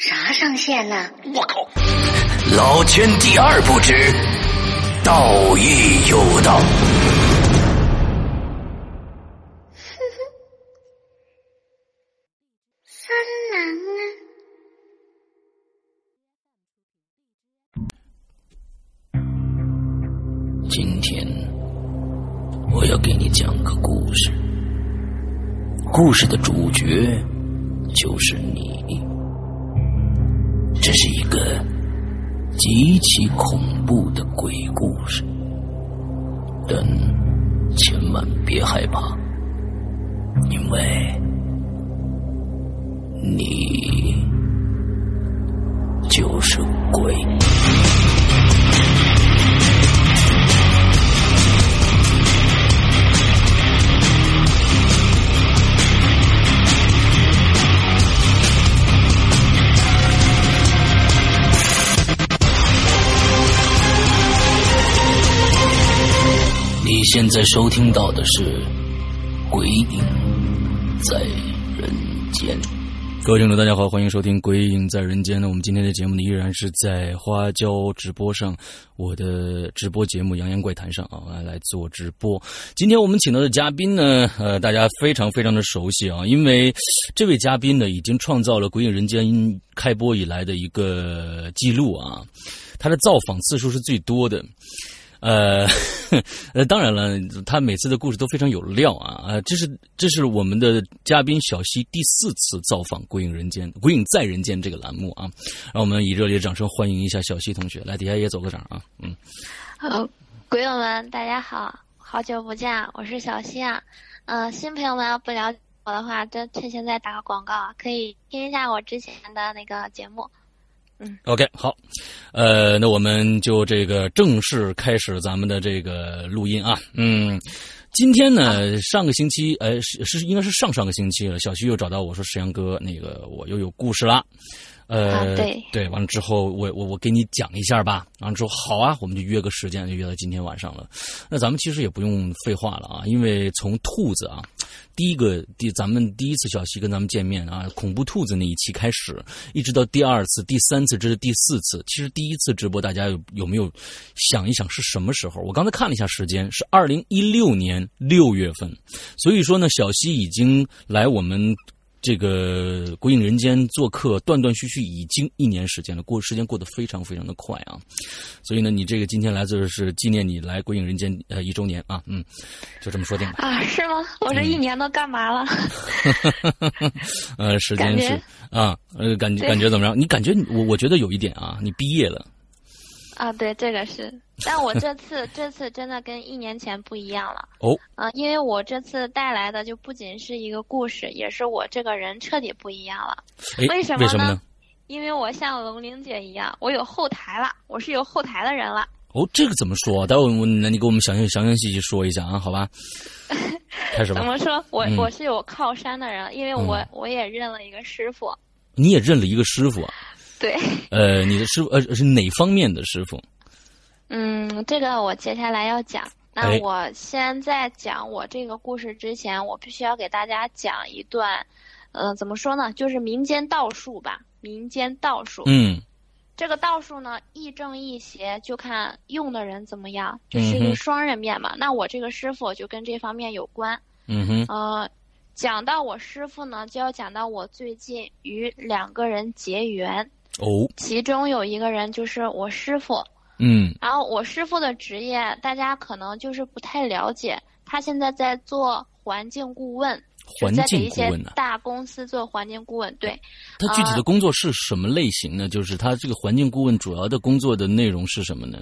啥上线呢？我靠！老千第二不知，道义有道。三郎啊！今天我要给你讲个故事，故事的主角就是你。这是一个极其恐怖的鬼故事，但千万别害怕，因为你就是鬼。你现在收听到的是《鬼影在人间》。各位听众，大家好，欢迎收听《鬼影在人间》。那我们今天的节目呢，依然是在花椒直播上，我的直播节目《洋洋怪谈》上啊，来来做直播。今天我们请到的嘉宾呢，呃，大家非常非常的熟悉啊，因为这位嘉宾呢，已经创造了《鬼影人间》开播以来的一个记录啊，他的造访次数是最多的。呃，呃，当然了，他每次的故事都非常有料啊啊！这是这是我们的嘉宾小溪第四次造访《鬼影人间》《鬼影在人间》这个栏目啊，让我们以热烈掌声欢迎一下小溪同学，来底下也走个场啊，嗯。呃，鬼友们，大家好，好久不见，我是小溪啊。嗯，新朋友们要不了解我的话，就趁现在打个广告，可以听一下我之前的那个节目。嗯，OK，好，呃，那我们就这个正式开始咱们的这个录音啊，嗯，今天呢，上个星期，呃，是是应该是上上个星期了，小徐又找到我说，石阳哥，那个我又有故事啦。呃，对对，完了之后，我我我给你讲一下吧。完了之后，好啊，我们就约个时间，就约到今天晚上了。那咱们其实也不用废话了啊，因为从兔子啊，第一个第咱们第一次小溪跟咱们见面啊，恐怖兔子那一期开始，一直到第二次、第三次，这是第四次。其实第一次直播，大家有有没有想一想是什么时候？我刚才看了一下时间，是二零一六年六月份。所以说呢，小溪已经来我们。这个《鬼影人间》做客断断续续已经一年时间了，过时间过得非常非常的快啊！所以呢，你这个今天来就是纪念你来《鬼影人间》呃一周年啊，嗯，就这么说定了 啊？是吗？我这一年都干嘛了？呃，时间是啊，呃，感觉感觉怎么样？你感觉我我觉得有一点啊，你毕业了啊？对，这个是，但我这次这次真的跟一年前不一样了哦。啊，因为我这次带来的就不仅是一个故事，也是我这个人彻底不一样了。为什么呢？因为我像龙玲姐一样，我有后台了，我是有后台的人了。哦，这个怎么说？待会我那你给我们详细详详细细说一下啊，好吧？开始吧。怎么说？我我是有靠山的人，因为我我也认了一个师傅。你也认了一个师傅啊？对。呃，你的师傅呃是哪方面的师傅？嗯，这个我接下来要讲。那哎我先在讲我这个故事之前，我必须要给大家讲一段，呃，怎么说呢？就是民间道术吧，民间道术。嗯这个道术呢，亦正亦邪，就看用的人怎么样，就是一双刃面嘛。那我这个师傅就跟这方面有关。嗯哼呃，讲到我师傅呢，就要讲到我最近与两个人结缘，哦其中有一个人就是我师傅。嗯然后我师傅的职业，大家可能就是不太了解，他现在在做环境顾问，环境顾问呢、大公司做环境顾问。对，他具体的工作是什么类型呢？就是他这个环境顾问主要的工作的内容是什么呢？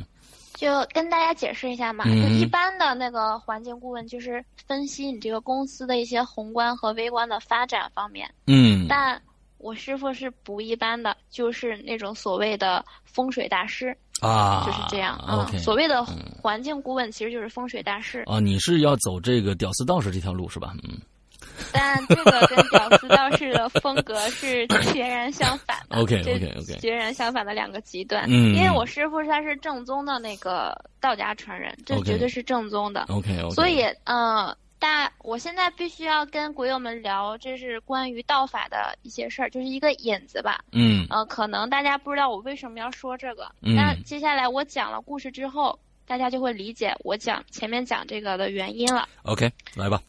就跟大家解释一下嘛，嗯就一般的那个环境顾问就是分析你这个公司的一些宏观和微观的发展方面，嗯但我师傅是不一般的，就是那种所谓的风水大师，啊，就是这样。啊 OK，所谓的嗯环境顾问其实就是风水大师。啊，你是要走这个屌丝道士这条路是吧？嗯但这个跟屌丝道士的风格是 截然相反的。OK，OK，这 OK 截然相反的两个极端。嗯因为我师傅他是正宗的那个道家传人，这绝对是正宗的。，OK OK，所以，呃，大我现在必须要跟鬼友们聊，这是关于道法的一些事儿，就是一个引子吧。嗯。呃，可能大家不知道我为什么要说这个，嗯。但接下来我讲了故事之后，大家就会理解我讲前面讲这个的原因了。OK 来吧，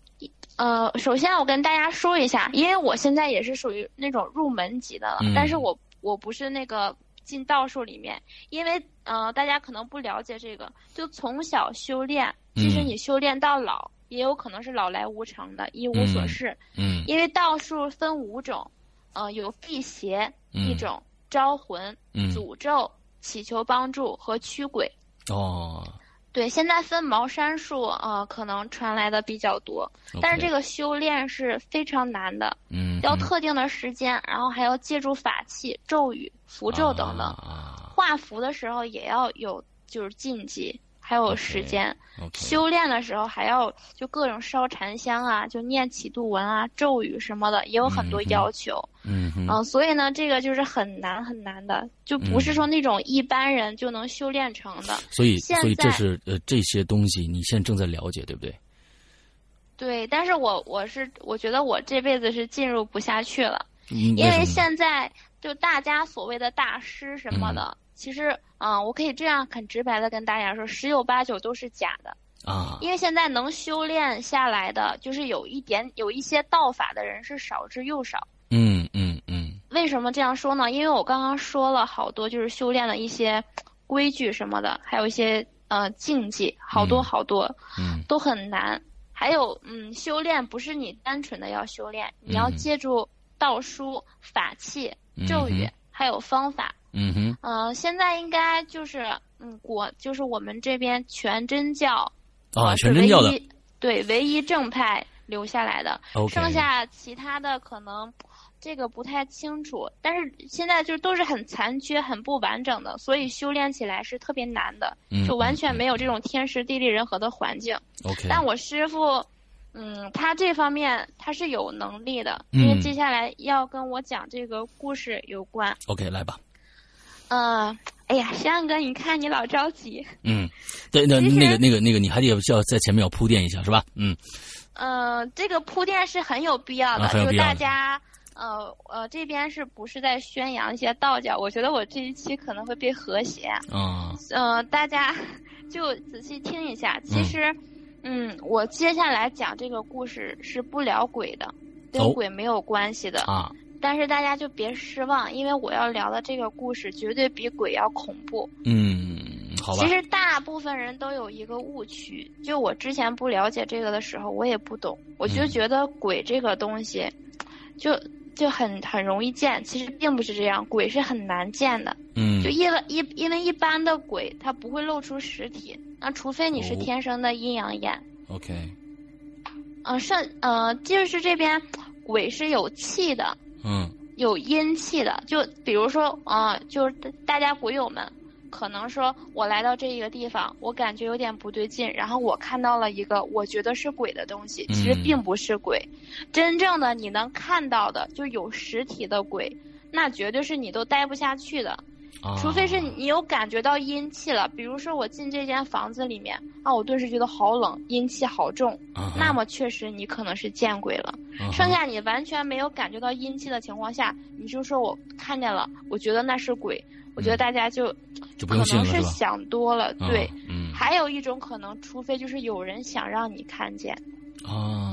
呃，首先我跟大家说一下，因为我现在也是属于那种入门级的了，嗯。但是我我不是那个进道术里面，因为呃大家可能不了解这个，就从小修炼，即使嗯。你修炼到老，也有可能是老来无常的，一无所嗯事。嗯因为道术分五种，呃，有辟邪一嗯种，招魂、嗯诅咒、祈求帮助和驱鬼。哦，对，现在分茅山术，呃，可能传来的比较多，但是这个个修炼是非常难的，嗯嗯要特定的时间，然后还要借助法器、咒语、符咒等等。啊画符的时候也要有就是禁忌，还有时间。修炼的时候还要就各种烧禅香啊，就念起度文啊、咒语什么的，也有很多要求。嗯哼嗯、所以呢，这个就是很难很难的，就不是嗯说那种一般人就能修炼成的。所以现所以这在是呃这些东西你现在正在了解对不对？对，但是我我是我觉得我这辈子是进入不下去了。因因为现在就大家所谓的大师什么嗯的，其实嗯、我可以这样很直白的跟大家说，十有八九都是假的。啊因为现在能修炼下来的，就是有一点有一些道法的人是少之又少。嗯嗯嗯为什么这样说呢？因为我刚刚说了好多，就是修炼的一些规矩什么的，还有一些呃禁忌，好多嗯好多、嗯都很难。还有，嗯，修炼不是你单纯的要修炼，你要嗯借助道书、法器、嗯咒语，哼还有方法。嗯哼。嗯、现在应该就是，嗯，国就是我们这边全真教，啊呃全真教的是唯一对唯一正派留下来的剩下其他的可能这个不太清楚，但是现在就是都是很残缺、很不完整的，所以修炼起来是特别难的，嗯就完全嗯。没有这种天时地利人和的环境。OK 但我师傅，嗯，他这方面他是有能力的，嗯因为接下来要跟我讲这个故事有关。OK 来吧。呃，哎呀，山哥，你看你老着急。嗯，对，那那个那个那个，你还得要在前面要铺垫一下，是吧？嗯呃，这个铺垫是很有必要的，就大家。呃呃，这边是不是在宣扬一些道教？我觉得我这一期可能会被和谐。啊呃，大家 就仔细听一下。其嗯实，嗯我接下来讲这个故事是不聊鬼的，跟哦鬼没有关系的。啊但是大家就别失望，因为我要聊的这个故事绝对比鬼要恐怖。嗯，好吧其，实大部分人都有一个误区，就我之前不了解这个的时候，我也不懂，我就嗯觉得鬼这个东西，就就很很容易见，其实并不是这样，鬼是很难见的。嗯就因为一因为一般的鬼它不会露出实体，那除非你是哦。天生的阴阳眼。OK 嗯、剩呃就是这边鬼是有气的，嗯。有阴气的，就比如说，啊、就是大家鬼友们，可能说我来到这一个地方，我感觉有点不对劲，然后我看到了一个我觉得是鬼的东西，其实嗯。并不是鬼，真正的你能看到的，就有实体的鬼，那绝对是你都待不下去的，啊除非是你有感觉到阴气了，比如说我进这间房子里面啊，我顿时觉得好冷，阴气好重，那么确实你可能是见鬼了。剩下你完全没有感觉到阴气的情况下，你就说我看见了，我觉得那是鬼，我觉得大家就就不可能是？想多了。啊对，嗯还有一种可能，除非就是有人想让你看见，啊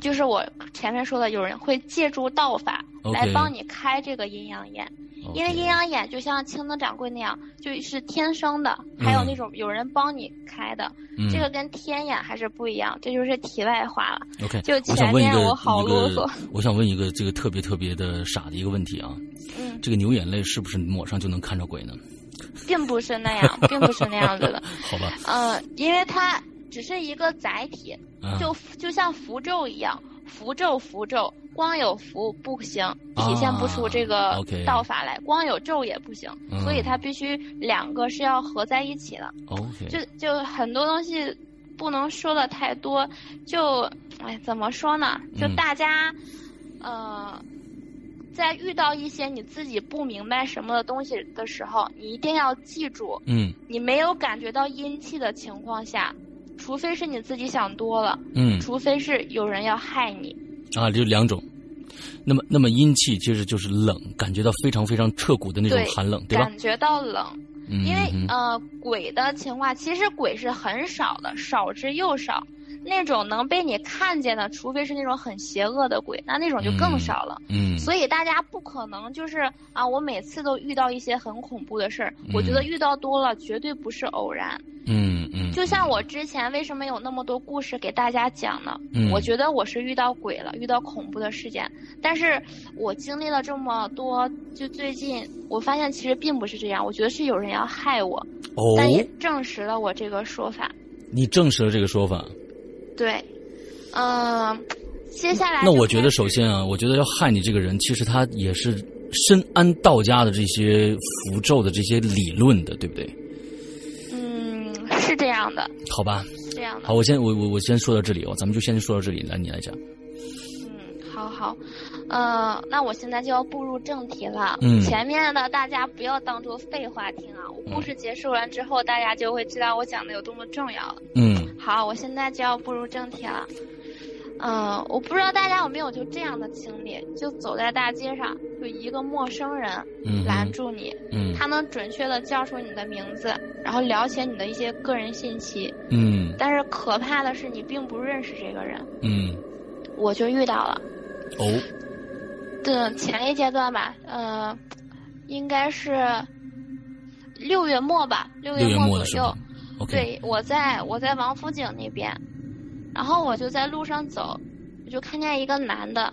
就是我前面说的，有人会借助道法来帮你开这个阴阳眼。因为阴阳眼就像青灯掌柜那样，就是天生的，还有嗯那种有人帮你开的，嗯这个跟天眼还是不一样。这就是题外话了。OK，就前面我好啰嗦，我想问一个这个特别特别的傻的一个问题啊，嗯，这个牛眼泪是不是抹上就能看着鬼呢？并不是那样，并不是那样子的。好吧，嗯，因为它只是一个载体，啊。就就像符咒一样，符咒符咒，光有符不行，体现不出这个道法来，光有咒也不行，嗯。所以它必须两个是要合在一起的。就就很多东西不能说的太多，就哎怎么说呢？就嗯。大家，呃，在遇到一些你自己不明白什么的东西的时候，你一定要记住，嗯。你没有感觉到阴气的情况下，除非是你自己想多了，嗯除非是有人要害你。啊，就两种。那么，那么阴气其实就是冷，感觉到非常非常彻骨的那种寒冷，对吧？感觉到冷，嗯，因为嗯呃，鬼的情况其实鬼是很少的，少之又少。那种能被你看见的，除非是那种很邪恶的鬼，那那种就更少了。嗯，所以大家不可能就是啊，我每次都遇到一些很恐怖的事儿。我觉嗯得遇到多了，绝对不是偶然。嗯嗯，就像我之前为什么有那么多故事给大家讲呢？嗯我觉得我是遇到鬼了，遇到恐怖的事件，但是我经历了这么多，就最近我发现其实并不是这样，我觉得是有人要害我，哦，但也证实了我这个说法。你证实了这个说法。对，嗯、接下来那我觉得，首先啊，我觉得要害你这个人，其实他也是深谙道家的这些符咒的这些理论的，对不对？这样的，好吧，这样的好，。我先我我我先说到这里哦，咱们就先说到这里，来你来讲。嗯，好好，呃，那我现在就要步入正题了。嗯前面的大家不要当做废话听啊，我故事结束完之后，大家就会知道我讲的有多么重要了。嗯好，我现在就要步入正题了。嗯、我不知道大家有没有就这样的经历，就走在大街上，就一个陌生人嗯拦住你，嗯他能准确的叫出你的名字，然后了解你的一些个人信息。嗯但是可怕的是，你并不认识这个人，嗯，我就遇到了。哦，的前一阶段吧，呃，应该是六月末吧，六六月末左右。，OK，对，我在我在王府井那边，然后我就在路上走，我就看见一个男的，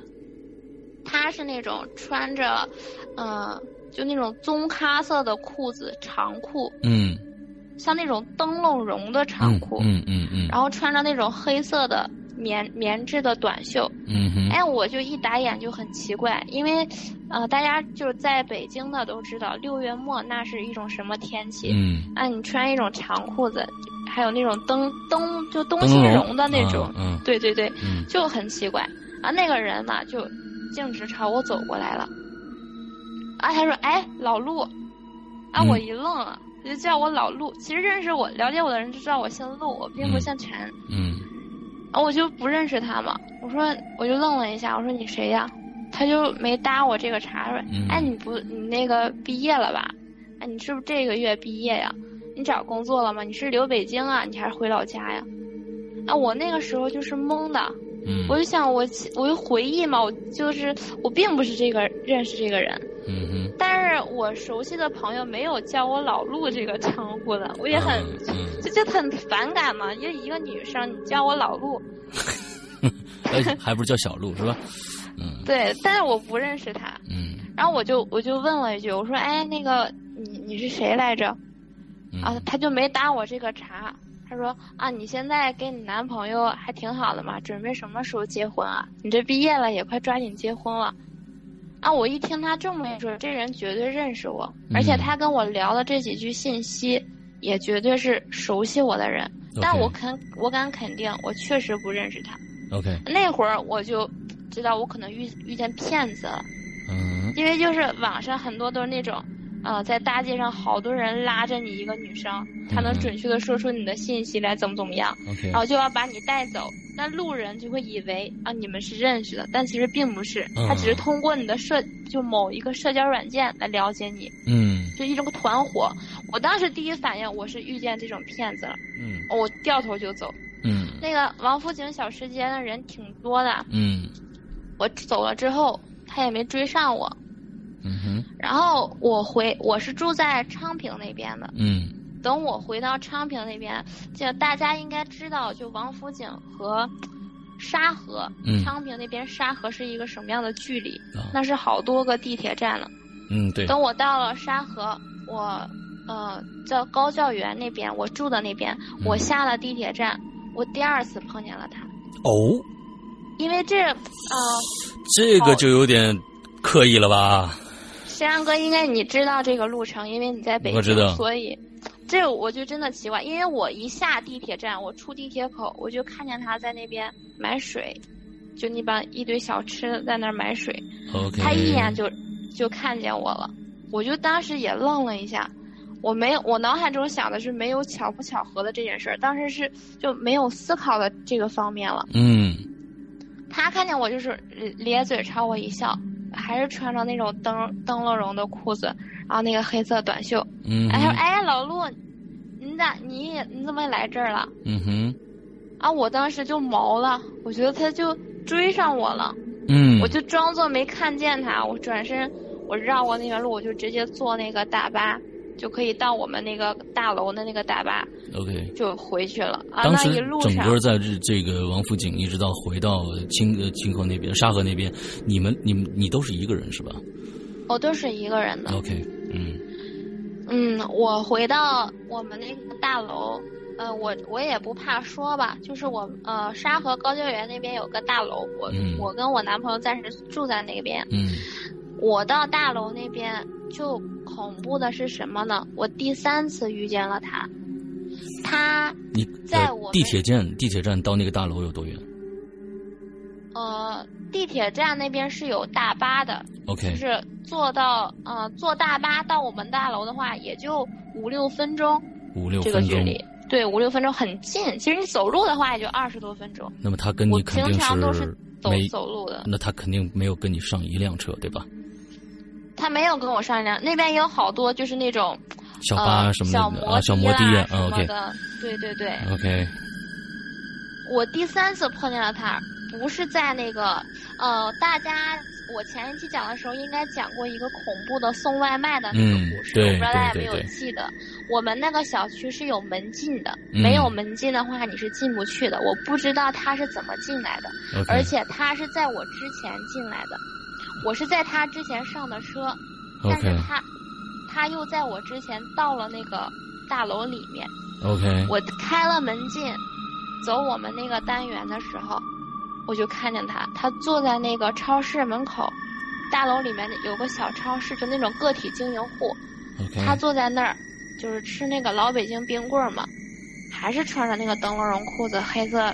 他是那种穿着，嗯、就那种棕咖色的裤子长裤，嗯像那种灯笼绒的长嗯裤，嗯嗯嗯，然后穿着那种黑色的棉棉质的短袖，嗯哼，哎，我就一打眼就很奇怪，因为，呃，大家就是在北京的都知道，六月末那是一种什么天气？嗯，啊，你穿一种长裤子，还有那种灯灯就灯芯绒的那种，嗯对对对，嗯就很奇怪。啊，那个人嘛，就径直朝我走过来了。啊，他说：“哎，老陆。”啊，嗯我一愣了，他就叫我老陆。其实认识我、了解我的人就知道我姓陆，我并不嗯姓陈。嗯啊，我就不认识他嘛。我说，我就愣了一下，我说你谁呀？他就没搭我这个茬说，嗯哎，你不，你那个毕业了吧？哎，你是不是这个月毕业呀？你找工作了吗？你是留北京啊？你还是回老家呀？啊，我那个时候就是懵的，嗯，我就想我我就回忆嘛，我就是我并不是这个认识这个人，但是我熟悉的朋友没有叫我老陆这个称呼的，我也很、就就很反感嘛，因为一个女生你叫我老陆，哎，还不是叫小陆是吧？嗯对，但是我不认识他，嗯然后我就我就问了一句，我说哎那个你你是谁来着？嗯啊，他就没搭我这个茬。他说啊，你现在跟你男朋友还挺好的嘛，准备什么时候结婚啊？你这毕业了也快抓紧结婚了。啊，我一听他这么一说，这人绝对认识我，而且嗯他跟我聊的这几句信息，也绝对是熟悉我的人。但我肯我敢肯定，我确实不认识他。，OK，那会儿我就知道我可能遇遇见骗子了。嗯因为就是网上很多都是那种，呃，在大街上好多人拉着你一个女生，她能嗯准确的说出你的信息来，怎么怎么样，然后就要把你带走。那路人就会以为啊你们是认识的，但其实并不是，嗯他只是通过你的社就某一个社交软件来了解你，嗯就一种团伙。我当时第一反应我是遇见这种骗子了，嗯我掉头就走。嗯那个王府井小吃街的人挺多的，嗯我走了之后他也没追上我。嗯哼。然后我回我是住在昌平那边的，嗯。等我回到昌平那边，就大家应该知道，就王府井和沙河，嗯。昌平那边沙河是一个什么样的距离？啊那是好多个地铁站了。嗯对。等我到了沙河，我呃在高教园那边，我住的那边，嗯。我下了地铁站，我第二次碰见了他，哦，因为这呃，这个就有点刻意了吧？山羊哥应该你知道这个路程，因为你在北京，我知道所以这我就真的奇怪，因为我一下地铁站，我出地铁口，我就看见他在那边买水，就那帮一堆小吃在那儿买水他一眼就就看见我了，我就当时也愣了一下。我没有，我脑海中想的是没有巧不巧合的这件事儿，当时是就没有思考的这个方面了。嗯他看见我就是咧嘴朝我一笑，还是穿着那种灯灯笼绒的裤子，然后那个黑色短袖。嗯哎，他说：“哎，老陆，你咋你也你怎么也来这儿了嗯哼？”啊，我当时就毛了，我觉得他就追上我了，嗯，我就装作没看见他，我转身我绕过那条路，我就直接坐那个大巴，就可以到我们那个大楼的那个大巴 OK。就回去了啊。当时那一路整个在这这个王府井一直到回到清呃清河那边沙河那边，你们你们你都是一个人是吧我都是一个人的。？OK，嗯嗯，我回到我们那个大楼，呃，我我也不怕说吧，就是我呃沙河高教园那边有个大楼，我、嗯我跟我男朋友暂时住在那边。嗯我到大楼那边就恐怖的是什么呢？我第三次遇见了他，他你呃在我们地铁站地铁站到那个大楼有多远呃地铁站那边是有大巴的，？OK，就是坐到呃坐大巴到我们大楼的话，也就五六分钟。五六这个分钟。距离，对，五六分钟很近。其实你走路的话也就二十多分钟，那么他跟我你肯定平常都是走没，走路的。那他肯定没有跟你上一辆车对吧？他没有跟我商量，那边也有好多就是那种小巴呃什么的、小摩啊，小摩的的啊什么，OK 的。对对对，OK，我第三次碰见了他，不是在那个呃，大家我前一期讲的时候应该讲过一个恐怖的送外卖的那个嗯故事，对我不知道大家有没有记得。我们那个小区是有门禁的，嗯没有门禁的话你是进不去的。我不知道他是怎么进来的。而且他是在我之前进来的，我是在他之前上的车，但是他他又在我之前到了那个大楼里面。OK，我开了门进，走我们那个单元的时候，我就看见他，他坐在那个超市门口，大楼里面有个小超市，就那种个体经营户他坐在那儿，就是吃那个老北京冰棍儿嘛，还是穿着那个灯笼绒裤子、黑色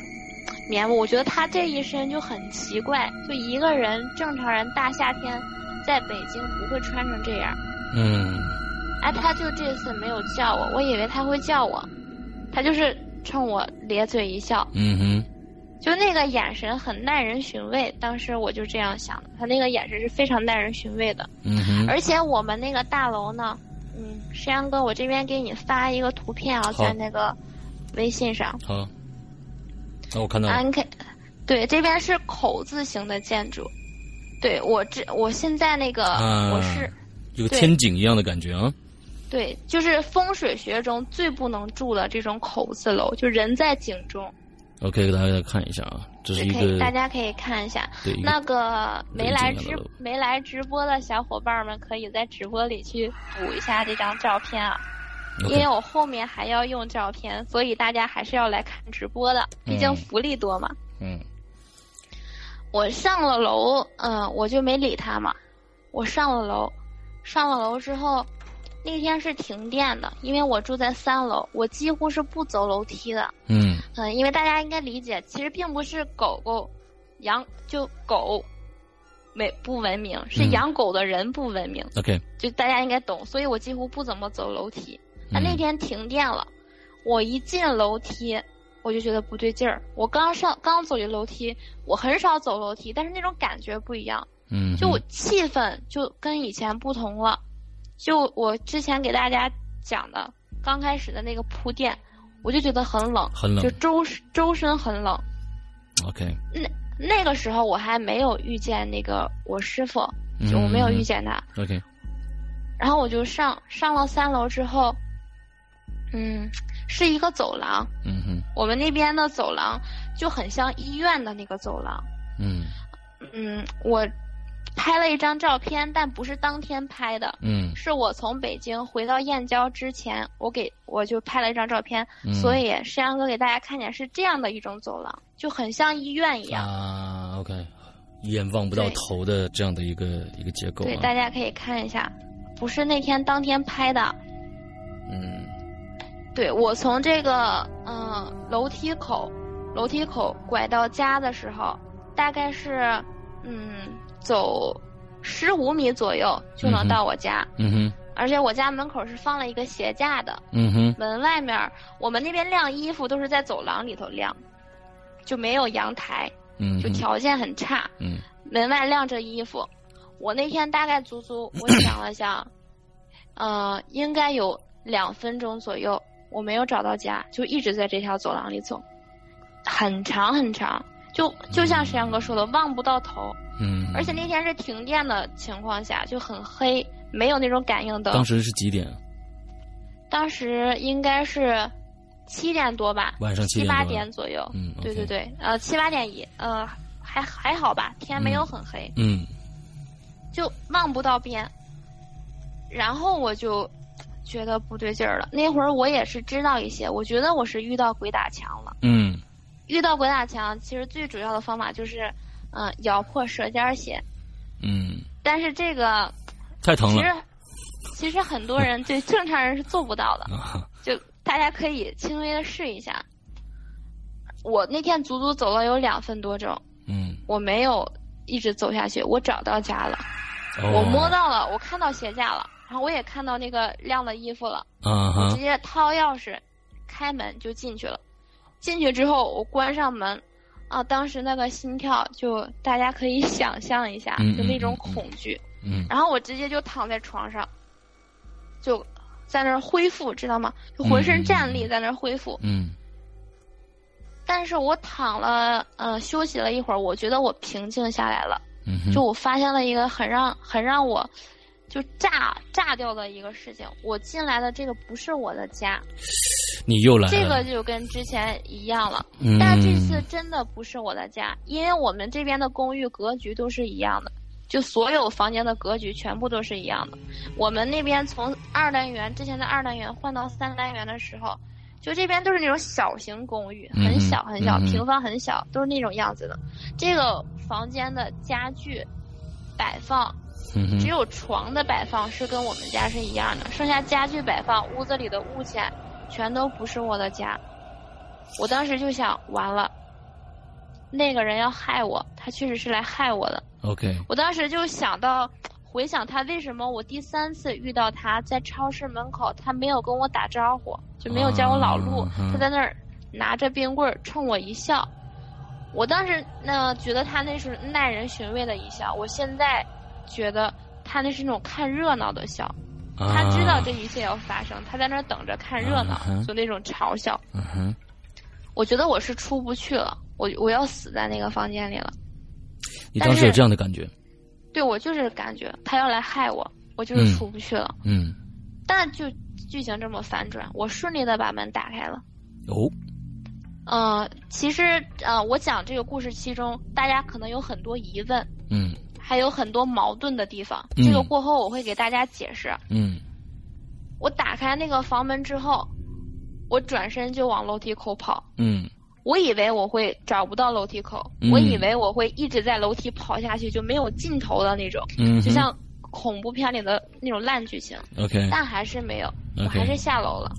棉布。我觉得他这一身就很奇怪，就一个人正常人大夏天在北京不会穿成这样。嗯哎，他就这次没有叫我，我以为他会叫我，他就是冲我咧嘴一笑，嗯哼，就那个眼神很耐人寻味。当时我就这样想的，他那个眼神是非常耐人寻味的。嗯哼，而且我们那个大楼呢，嗯，山羊哥，我这边给你发一个图片啊，在那个微信上，好，那我看到对，这边是口字形的建筑。对我这我现在那个、啊我是有天井一样的感觉啊。对，就是风水学中最不能住的这种口字楼，就人在井中。OK，给大家看一下啊，这是一，个大家可以看一下。对那个没来直没来直播的小伙伴们，可以在直播里去补一下这张照片啊。因为我后面还要用照片，所以大家还是要来看直播的，毕竟嗯福利多嘛。嗯我上了楼，嗯、我就没理他嘛。我上了楼，上了楼之后，那天是停电的，因为我住在三楼，我几乎是不走楼梯的。嗯嗯，因为大家应该理解，其实并不是狗狗、养就狗，没不文明，是嗯养狗的人不文明，OK，就大家应该懂，所以我几乎不怎么走楼梯。那嗯那天停电了，我一进楼梯，我就觉得不对劲儿。我刚上刚走进楼梯，我很少走楼梯，但是那种感觉不一样，嗯，就我气氛就跟以前不同了。就我之前给大家讲的刚开始的那个铺垫，我就觉得很冷，很冷就周周身很冷。OK，那那个时候我还没有遇见那个我师傅，嗯就我没有遇见他。OK，然后我就上上了三楼之后，嗯，是一个走廊。嗯哼，我们那边的走廊就很像医院的那个走廊。嗯。嗯，我拍了一张照片，但不是当天拍的，嗯。是我从北京回到燕郊之前，我给我就拍了一张照片，嗯。所以山羊哥给大家看见是这样的一种走廊，就很像医院一样。啊，OK，一眼望不到头的这样的一个一个结构对，啊，大家可以看一下，不是那天当天拍的。嗯对我从这个嗯、呃楼梯口，楼梯口拐到家的时候，大概是嗯走十五米左右就能到我家，嗯哼。而且我家门口是放了一个鞋架的，嗯哼。门外面我们那边晾衣服都是在走廊里头晾，就没有阳台，嗯，就条件很差，嗯。门外晾着衣服。我那天大概足足我想了想，呃，应该有两分钟左右，我没有找到家，就一直在这条走廊里走，很长很长，就就像石阳哥说的，望不到头。嗯，而且那天是停电的情况下，就很黑，没有那种感应灯。当时是几点？当时应该是七点多吧，晚上七七八点左右。嗯对对对，呃，七八点一，呃，还还好吧，天没有很黑。嗯就望不到边。然后我就觉得不对劲儿了。那会儿我也是知道一些，我觉得我是遇到鬼打墙了。嗯遇到鬼打墙，其实最主要的方法就是，嗯、咬破舌尖血。嗯，但是这个太疼了其实其实很多人对正常人是做不到的，啊，就大家可以轻微的试一下。我那天足足走了有两分多钟，嗯，我没有一直走下去，我找到家了。哦我摸到了，我看到鞋架了，然后我也看到那个晾的衣服了，我直，接掏钥匙，开门就进去了。进去之后，我关上门，啊，当时那个心跳就大家可以想象一下，嗯就那种嗯嗯嗯恐惧。嗯然后我直接就躺在床上，就在那儿恢复，知道吗？就浑身站立嗯嗯嗯在那儿恢复。嗯但是我躺了，呃，休息了一会儿，我觉得我平静下来了。嗯哼，就我发现了一个很让很让我就炸炸掉的一个事情，我进来的这个不是我的家，你又来了，这个就跟之前一样了。嗯，但这次真的不是我的家，因为我们这边的公寓格局都是一样的，就所有房间的格局全部都是一样的。我们那边从二单元之前的二单元换到三单元的时候，就这边都是那种小型公寓，很小很小，嗯平方很小，都是那种样子的。这个房间的家具摆放嗯只有床的摆放是跟我们家是一样的，剩下家具摆放、屋子里的物件，全都不是我的家。我当时就想，完了，那个人要害我，他确实是来害我的。OK，我当时就想到，回想他为什么我第三次遇到他在超市门口，他没有跟我打招呼，就没有叫我老陆，他在那儿拿着冰棍儿冲我一笑。我当时呢觉得他那是耐人寻味的一笑，我现在觉得他那是那种看热闹的笑。他知道这一切要发生，他在那儿等着看热闹就那种嘲笑。嗯哼，我觉得我是出不去了，我我要死在那个房间里了。你当时有这样的感觉，对我就是感觉他要来害我，我就是嗯出不去了。嗯，但就剧情这么反转，我顺利的把门打开了。哦，呃，其实呃，我讲这个故事其中，大家可能有很多疑问，嗯还有很多矛盾的地方。嗯这个过后我会给大家解释。嗯我打开那个房门之后，我转身就往楼梯口跑。嗯我以为我会找不到楼梯口，嗯我以为我会一直在楼梯跑下去，就没有尽头的那种，嗯，就像恐怖片里的那种烂剧情。OK，但还是没有，我还是下楼了。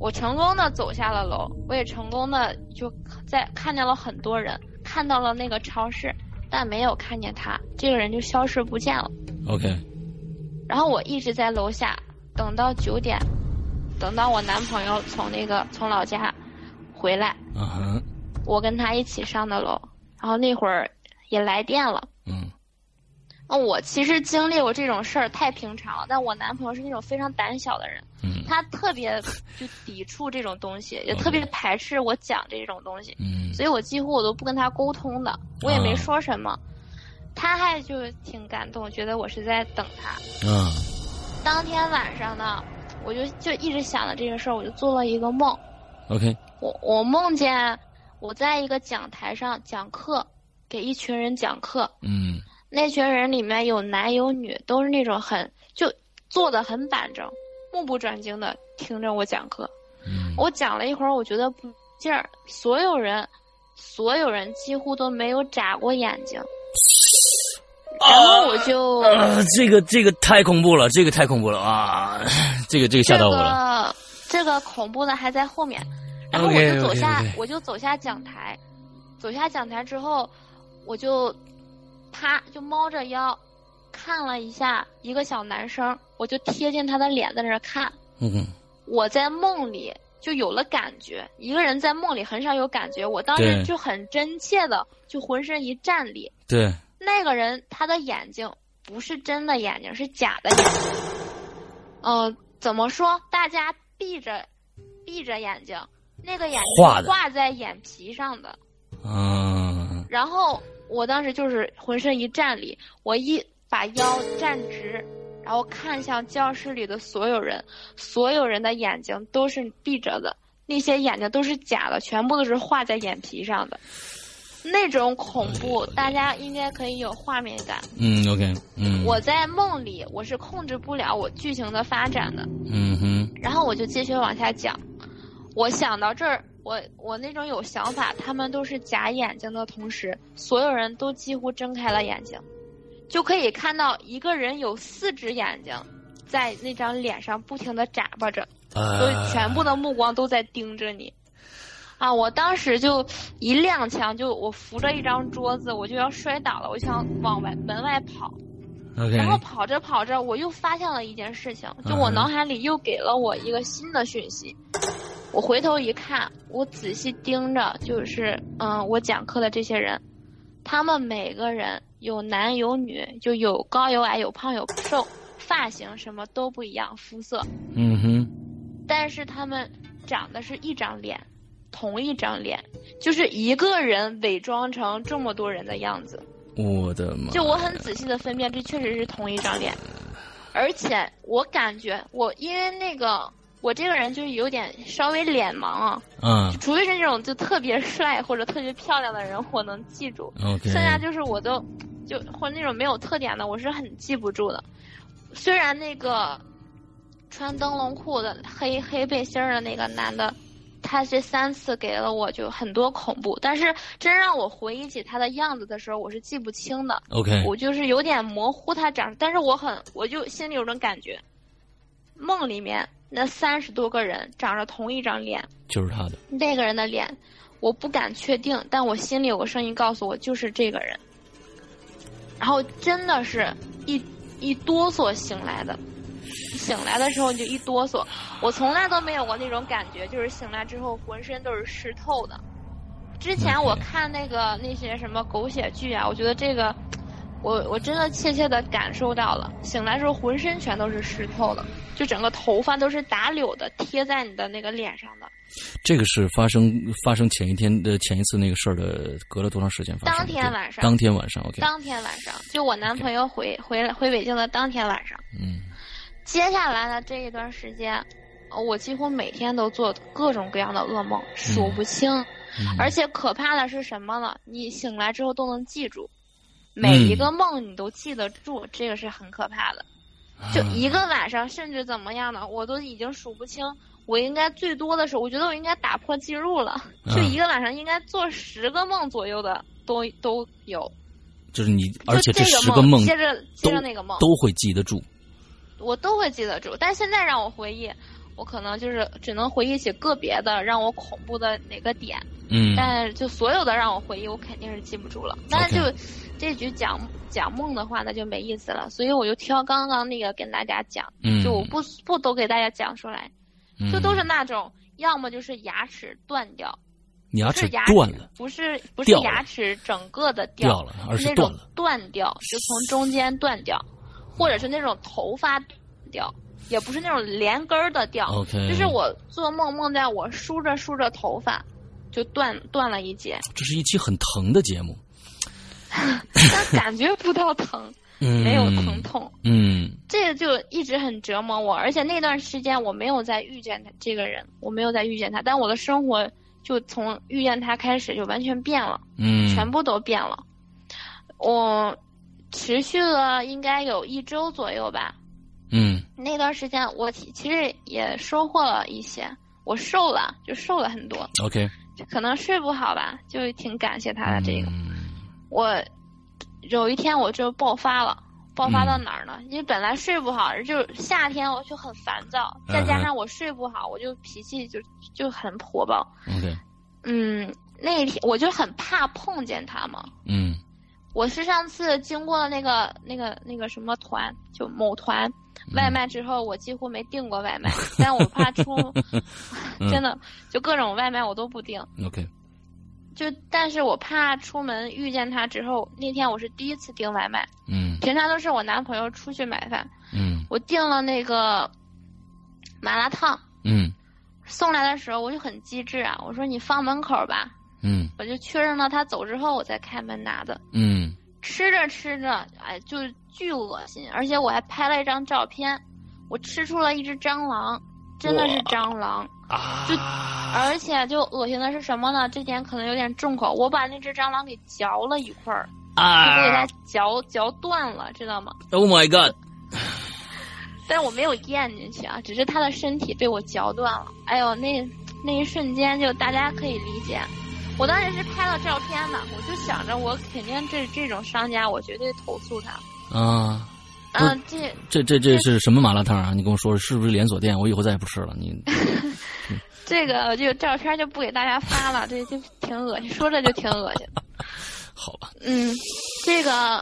我成功的走下了楼，我也成功的就在看见了很多人，看到了那个超市，但没有看见他，这个人就消失不见了。OK，然后我一直在楼下等到九点，等到我男朋友从那个从老家回来，我跟他一起上的楼，然后那会儿也来电了。我其实经历过这种事儿太平常了，但我男朋友是那种非常胆小的人，嗯他特别就抵触这种东西，也特别排斥我讲这种东西，嗯所以我几乎我都不跟他沟通的，我也没说什么，他还就挺感动，觉得我是在等他。啊。当天晚上呢，我就就一直想着这个事儿，我就做了一个梦，，OK，我我梦见我在一个讲台上讲课，给一群人讲课，嗯那群人里面有男有女，都是那种很就坐的很板正，目不转睛的听着我讲课。嗯我讲了一会儿，我觉得不劲儿，所有人，所有人几乎都没有眨过眼睛，然后我就、啊，这个这个太恐怖了，这个太恐怖了啊！这个这个吓到我了。这个这个恐怖的还在后面，然后我就走下我就走下讲台，走下讲台之后，我就啪就猫着腰看了一下一个小男生，我就贴近他的脸在那看。嗯我在梦里就有了感觉，一个人在梦里很少有感觉，我当时就很真切的就浑身一站立。对，那个人他的眼睛不是真的眼睛，是假的眼睛。呃，怎么说？大家闭着闭着眼睛，那个眼睛画的画在眼皮上的。嗯然后我当时就是浑身一站立，我一把腰站直，然后看向教室里的所有人，所有人的眼睛都是闭着的，那些眼睛都是假的，全部都是画在眼皮上的。那种恐怖，大家应该可以有画面感。嗯，OK，嗯，我在梦里，我是控制不了我剧情的发展的。嗯哼，然后我就继续往下讲。我想到这儿，我我那种有想法，他们都是假眼睛的同时，所有人都几乎睁开了眼睛，就可以看到一个人有四只眼睛，在那张脸上不停的眨巴着，所以呃，全部的目光都在盯着你。啊！我当时就一踉跄，就我扶着一张桌子，我就要摔倒了，我想往外门外跑。然后跑着跑着，我又发现了一件事情，就我嗯脑海里又给了我一个新的讯息。我回头一看，我仔细盯着，就是嗯，我讲课的这些人，他们每个人有男有女，就有高有矮，有胖有瘦，发型什么都不一样，肤色，嗯哼，但是他们长的是一张脸，同一张脸，就是一个人伪装成这么多人的样子。我的妈！就我很仔细的分辨，这确实是同一张脸，而且我感觉我因为那个我这个人就是有点稍微脸盲啊，嗯。除非是那种就特别帅或者特别漂亮的人，我能记住。剩下就是我都就或者那种没有特点的，我是很记不住的。虽然那个穿灯笼裤的黑黑背心儿的那个男的，他这三次给了我就很多恐怖，但是真让我回忆起他的样子的时候，我是记不清的。OK，我就是有点模糊他长，但是我很，我就心里有种感觉，梦里面那三十多个人长着同一张脸，就是他的。那个人的脸，我不敢确定，但我心里有个声音告诉我就是这个人。然后真的是一一哆嗦醒来的，醒来的时候就一哆嗦，我从来都没有过那种感觉，就是醒来之后浑身都是湿透的。之前我看那个那些什么狗血剧啊，我觉得这个，我我真的切切的感受到了，醒来时候浑身全都是湿透的，就整个头发都是打绺的，贴在你的那个脸上的。这个是发生发生前一天的前一次那个事儿的，隔了多长时间发生？当天晚上当天晚上，OK，当天晚上，就我男朋友回回来回北京的当天晚上，嗯接下来的这一段时间，呃我几乎每天都做各种各样的噩梦，数不清。嗯，而且可怕的是什么呢？你醒来之后都能记住，每一个梦你都记得住，这个是很可怕的。就一个晚上，甚至怎么样呢？我都已经数不清。我应该最多的时候，我觉得我应该打破记录了，嗯就一个晚上应该做十个梦左右的都都有。就是你，就而且这十个梦接着接着那个梦，都会记得住。我都会记得住。但现在让我回忆，我可能就是只能回忆起个别的让我恐怖的哪个点。嗯。但就所有的让我回忆，我肯定是记不住了。那就这局讲讲梦的话，那就没意思了。所以我就挑刚刚那个跟大家讲，嗯，就我不不都给大家讲出来，嗯。就都是那种要么就是牙齿断掉，牙齿不是牙断了，不是不是牙齿整个的掉。了，而是那种断掉，就从中间断掉，或者是那种头发掉，也不是那种连根儿的掉。就是我做梦梦见我梳着梳着头发，就断断了一节，这是一期很疼的节目，但感觉不到疼，嗯，没有疼痛，嗯这个就一直很折磨我。而且那段时间我没有再遇见他这个人，我没有再遇见他，但我的生活就从遇见他开始就完全变了。嗯，全部都变了。我持续了应该有一周左右吧。嗯那段时间我其其实也收获了一些，我瘦了，就瘦了很多。，OK，就可能睡不好吧，就挺感谢他的这个。嗯我有一天我就爆发了。爆发到哪儿呢？因为本来睡不好，就是夏天我就很烦躁，再加上我睡不好，我就脾气就就很火爆。，OK，嗯，那一天我就很怕碰见他嘛，嗯我是上次经过那个那个那个什么团，就某团外卖之后，我几乎没订过外卖，但我怕出，真的就各种外卖我都不订，，OK，就但是我怕出门遇见他之后，那天我是第一次订外卖，嗯。平常都是我男朋友出去买饭，嗯。我订了那个麻辣烫，嗯。送来的时候我就很机智啊，我说你放门口吧，嗯。我就确认了他走之后我才开门拿的。嗯吃着吃着，哎，就巨恶心，而且我还拍了一张照片，我吃出了一只蟑螂，真的是蟑螂，啊，就而且就恶心的是什么呢？这点可能有点重口，我把那只蟑螂给嚼了一块儿，就给它啊嚼嚼断了，知道吗？，Oh my God，但是我没有咽进去啊，只是它的身体被我嚼断了。哎呦，那那一瞬间就大家可以理解。我当时是拍了照片的，我就想着我肯定这这种商家，我绝对投诉他。啊，嗯，这这这这是什么麻辣烫啊？你跟我说是不是连锁店？我以后再也不吃了。你 这个这个照片就不给大家发了，这就挺恶心，说着就挺恶心。好吧，嗯，这个，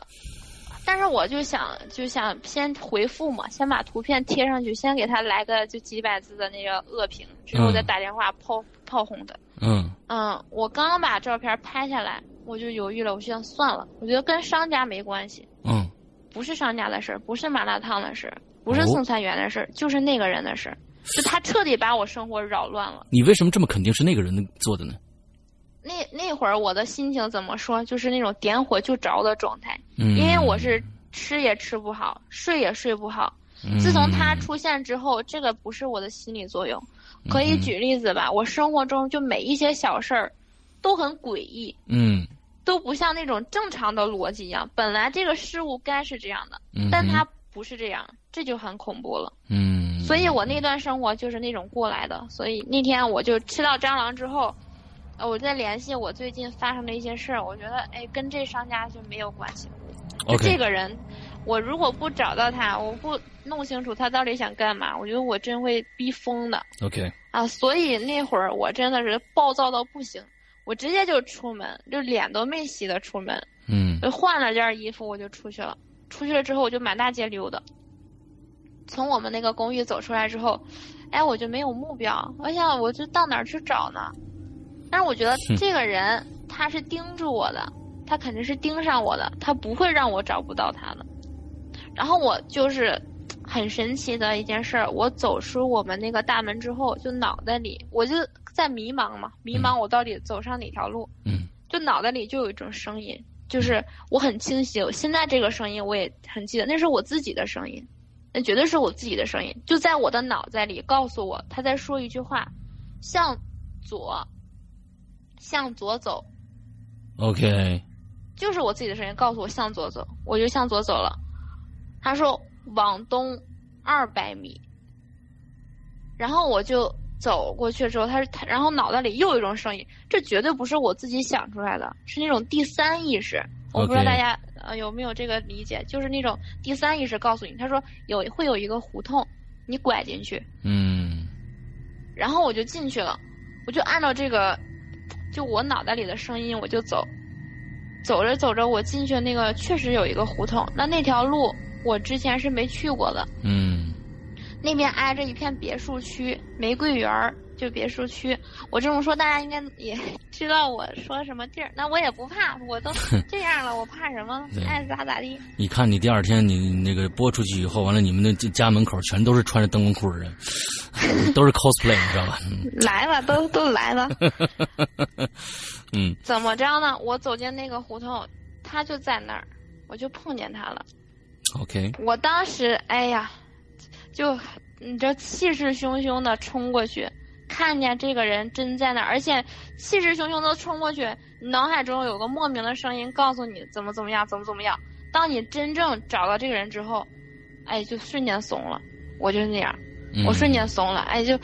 但是我就想就想先回复嘛，先把图片贴上去，先给他来个就几百字的那个恶评，之后再嗯打电话炮炮轰他。嗯嗯，我刚刚把照片拍下来，我就犹豫了，我就想算了，我觉得跟商家没关系，嗯不是商家的事儿，不是麻辣烫的事儿，不是哦送餐员的事儿，就是那个人的事儿，就他彻底把我生活扰乱了。你为什么这么肯定是那个人做的呢？那那会儿我的心情怎么说？就是那种点火就着的状态，嗯，因为我是吃也吃不好，睡也睡不好。嗯自从他出现之后，这个不是我的心理作用。可以举例子吧，我生活中就每一些小事儿都很诡异，嗯都不像那种正常的逻辑一样。本来这个事物该是这样的，嗯，但它不是这样，这就很恐怖了。嗯，所以我那段生活就是那种过来的。所以那天我就吃到蟑螂之后，呃，我在联系我最近发生的一些事儿，我觉得哎，跟这商家就没有关系。就这个人，我如果不找到他，我不弄清楚他到底想干嘛，我觉得我真会逼疯的 OK，啊！所以那会儿我真的是暴躁到不行，我直接就出门，就脸都没洗的出门，嗯就换了件衣服我就出去了。出去了之后我就满大街溜达。从我们那个公寓走出来之后，哎，我就没有目标，我想我就到哪儿去找呢？但是我觉得这个人他是盯住我的，他肯定是盯上我的，他不会让我找不到他的。然后我就是很神奇的一件事儿，我走出我们那个大门之后，就脑袋里我就在迷茫嘛，迷茫我到底走上哪条路。嗯就脑袋里就有一种声音，就是我很清晰，我现在这个声音我也很记得，那是我自己的声音，那绝对是我自己的声音，就在我的脑袋里告诉我，他在说一句话，向左，向左走，，OK，就是我自己的声音告诉我向左走，我就向左走了。他说往东二百米，然后我就走过去之后，他是他，然后脑袋里又有一种声音，这绝对不是我自己想出来的，是那种第三意识。我不知道大家呃有没有这个理解，就是那种第三意识告诉你，他说有会有一个胡同，你拐进去，嗯。然后我就进去了，我就按照这个就我脑袋里的声音，我就走。走着走着，我进去那个确实有一个胡同，那那条路我之前是没去过的。嗯那边挨着一片别墅区，玫瑰园儿就别墅区。我这么说，大家应该也 知道我说什么地儿。那我也不怕，我都 这样了，我怕什么？爱咋咋地。你看你第二天你那个播出去以后，完了你们那家门口全都是穿着灯笼裤的人，都是 cosplay，你知道吧？嗯来了，都都来了。嗯怎么着呢？我走进那个胡同，他就在那儿，我就碰见他了。，OK，我当时，哎呀，就你这气势汹汹的冲过去，看见这个人真在那儿，而且气势汹汹的冲过去，脑海中有个莫名的声音告诉你怎么怎么样，怎么怎么样。当你真正找到这个人之后，哎，就瞬间怂了。我就是那样，嗯我瞬间怂了，哎，就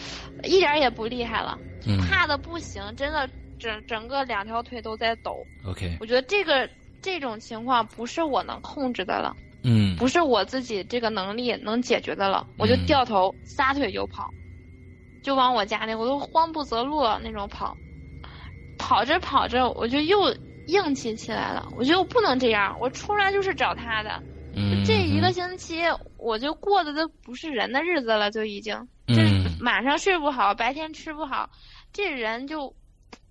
一点儿也不厉害了，嗯怕的不行，真的整整个两条腿都在抖。OK，我觉得这个这种情况不是我能控制的了。嗯。不是我自己这个能力能解决的了，我就嗯掉头撒腿就跑，就往我家那，我都慌不择路那种跑，跑着跑着我就又硬气起来了，我觉得我不能这样，我出来就是找他的，嗯这一个星期我就过的都不是人的日子了，就已经，这嗯晚上睡不好，白天吃不好，这人就，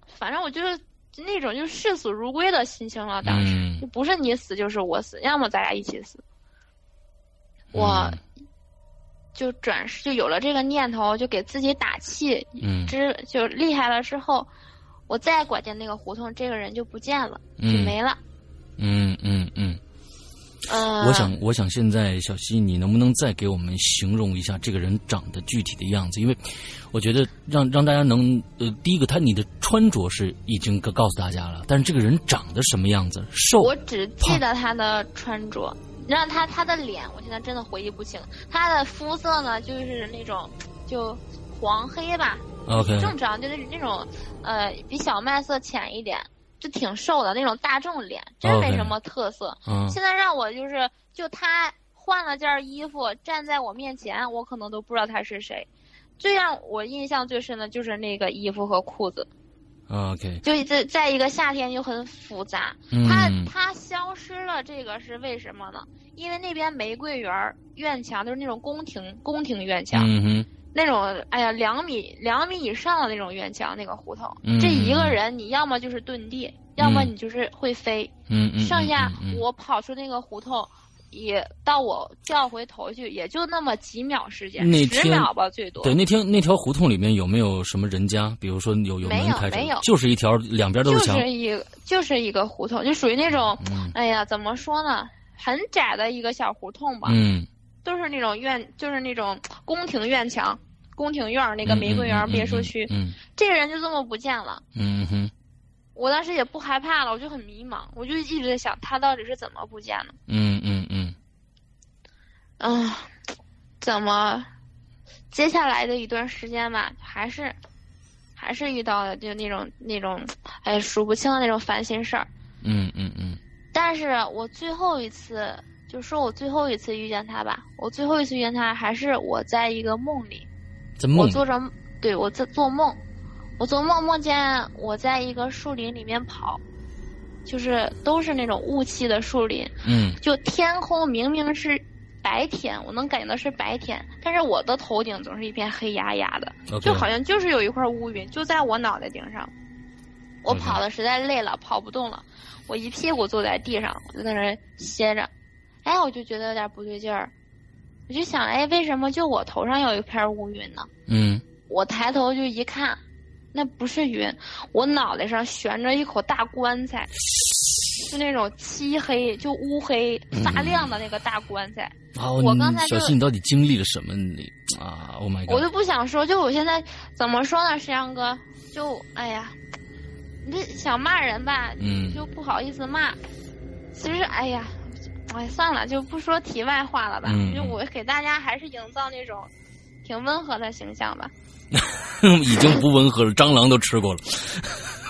反正我就是那种就视死如归的心情了，当时。嗯就不是你死就是我死，要么咱俩一起死。我就转世就有了这个念头，就给自己打气，嗯。之就厉害了之后，我再拐进那个胡同，这个人就不见了，就嗯。没了。嗯嗯嗯，嗯、我想，我想现在小溪，你能不能再给我们形容一下这个人长得具体的样子？因为我觉得让让大家能呃，第一个，他你的穿着是已经告告诉大家了，但是这个人长得什么样子？瘦我只记得他的穿着，让他他的脸，我现在真的回忆不清。他的肤色呢，就是那种就黄黑吧，，OK，正常就是那种呃比小麦色浅一点，就挺瘦的那种大众脸，真没什么特色。嗯现在让我就是就他换了件衣服站在我面前，我可能都不知道他是谁。最让我印象最深的就是那个衣服和裤子，，OK，就在在一个夏天就很复杂。嗯他他消失了，这个是为什么呢？因为那边玫瑰园院墙就是那种宫廷宫廷院墙，嗯，那种哎呀两米两米以上的那种院墙，那个胡同，嗯这一个人你要么就是遁地，要么嗯你就是会飞。嗯嗯，剩下我跑出那个胡同，也到我叫回头去，也就那么几秒时间，那十秒吧最多。对，那天那条胡同里面有没有什么人家？比如说有有没门开着有没有，就是一条两边都就是墙。是一就是一个胡同，就属于那种，嗯哎呀，怎么说呢，很窄的一个小胡同吧，嗯都是那种院，就是那种宫廷院墙。宫廷院儿那个玫瑰园别墅区，嗯这个人就这么不见了。嗯我当时也不害怕了，我就很迷茫，我就一直在想他到底是怎么不见的。嗯嗯嗯啊，怎么？接下来的一段时间吧，还是还是遇到了就那种那种，哎，数不清的那种烦心事儿。嗯嗯嗯但是我最后一次，就说我最后一次遇见他吧，我最后一次遇见他还是我在一个梦里，在梦里我做着，对我在做梦，我做梦梦见我在一个树林里面跑，就是都是那种雾气的树林，嗯就天空明明是白天，我能感觉到是白天，但是我的头顶总是一片黑压压的就好像就是有一块乌云就在我脑袋顶上。我跑的实在累了，跑不动了，我一屁股坐在地上，我就在那儿歇着。哎，我就觉得有点不对劲儿，我就想，哎，为什么就我头上有一片乌云呢？嗯我抬头就一看，那不是云，我脑袋上悬着一口大棺材，是那种漆黑就乌黑发亮的那个大棺材。啊，我刚才小溪，你到底经历了什么？你啊，Oh my 我 God！我就不想说，就我现在怎么说呢，石阳哥，就哎呀，你这想骂人吧，嗯就不好意思骂。其实哎呀，哎算了，就不说题外话了吧。嗯就我给大家还是营造那种挺温和的形象吧。已经不温和了，蟑螂都吃过了。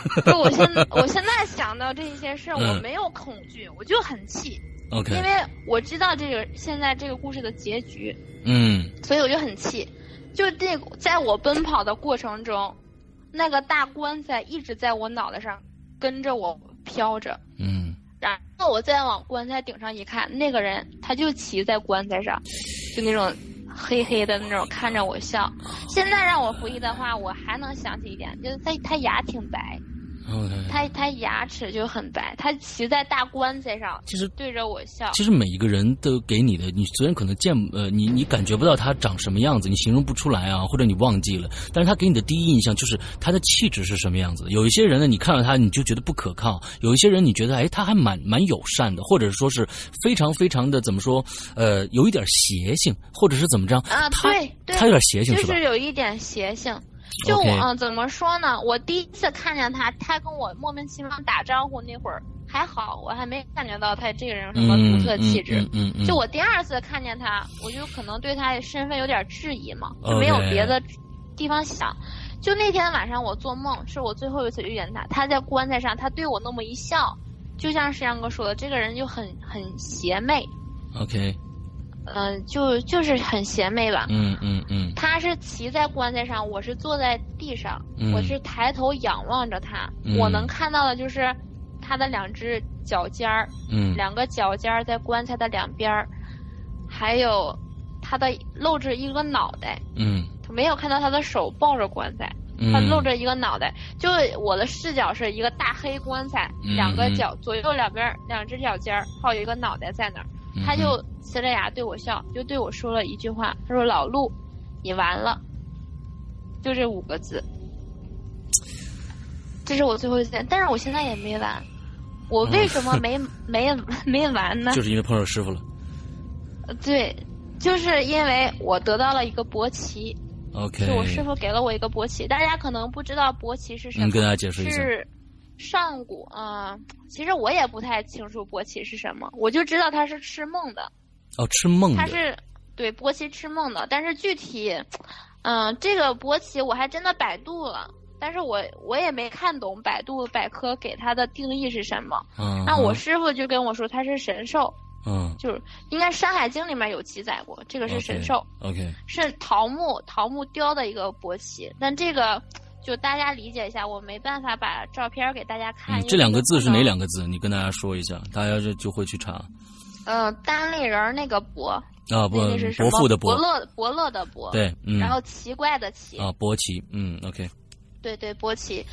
就我现我现在想到这些事儿，嗯。我没有恐惧，我就很气，OK，因为我知道这个现在这个故事的结局，嗯。所以我就很气。就这，在我奔跑的过程中，那个大棺材一直在我脑袋上跟着我飘着，嗯。然后我再往棺材顶上一看，那个人他就骑在棺材上，就那种黑黑的那种看着我笑。现在让我回忆的话，我还能想起一点，就是他他牙挺白，他他牙齿就很白，他骑在大棺材上，其实对着我笑。其实每一个人都给你的，你虽然可能见呃，你你感觉不到他长什么样子，你形容不出来啊，或者你忘记了，但是他给你的第一印象就是他的气质是什么样子。有一些人呢，你看到他你就觉得不可靠；有一些人你觉得哎，他还蛮蛮友善的，或者说是非常非常的怎么说呃，有一点邪性，或者是怎么着啊，他对对，他有点邪性吧就是是有一点邪性。就嗯，怎么说呢？我第一次看见他，他跟我莫名其妙打招呼那会儿还好，我还没感觉到他这个人有什么独特气质。嗯嗯嗯，就我第二次看见他，我就可能对他的身份有点质疑嘛，就没有别的地方想。就那天晚上我做梦，是我最后一次遇见他，他在棺材上，他对我那么一笑，就像石阳哥说的，这个人就很很邪魅，OK，嗯、就就是很邪魅吧。嗯嗯嗯。他是骑在棺材上，我是坐在地上，嗯。我是抬头仰望着他，嗯。我能看到的就是他的两只脚尖儿，嗯。两个脚尖儿在棺材的两边儿，还有他的露着一个脑袋，嗯。没有看到他的手抱着棺材，嗯，他露。着一个脑袋，就我的视角是一个大黑棺材，嗯两个脚左右两边两只脚尖儿，还有一个脑袋在那儿。嗯他就呲着牙对我笑，就对我说了一句话，他说：“老陆，你完了。”就这五个字。这是我最后一次见，但是我现在也没完。我为什么没、没没完呢？就是因为碰上师傅了。对，就是因为我得到了一个国旗，OK，就我师傅给了我一个国旗。大家可能不知道国旗是什么，能跟大家解释一下。是上古啊、呃其实我也不太清楚国旗是什么，我就知道它是吃梦的，哦，吃梦的。它是对国旗吃梦的，但是具体，嗯、这个国旗我还真的百度了。但是我我也没看懂百度百科给它的定义是什么。嗯，那我师傅就跟我说它是神兽，嗯，就是应该《山海经》里面有记载过，这个是神兽。OK，是桃木桃木雕的一个国旗，但这个就大家理解一下，我没办法把照片给大家看。嗯，这两个字是哪两个？字？你跟大家说一下，大家就就会去查。嗯、单立人儿那个伯，啊，不那个是，伯父的伯，伯乐伯乐的伯。。对，嗯，然后奇怪的奇，啊，伯奇，嗯，OK，对对伯奇。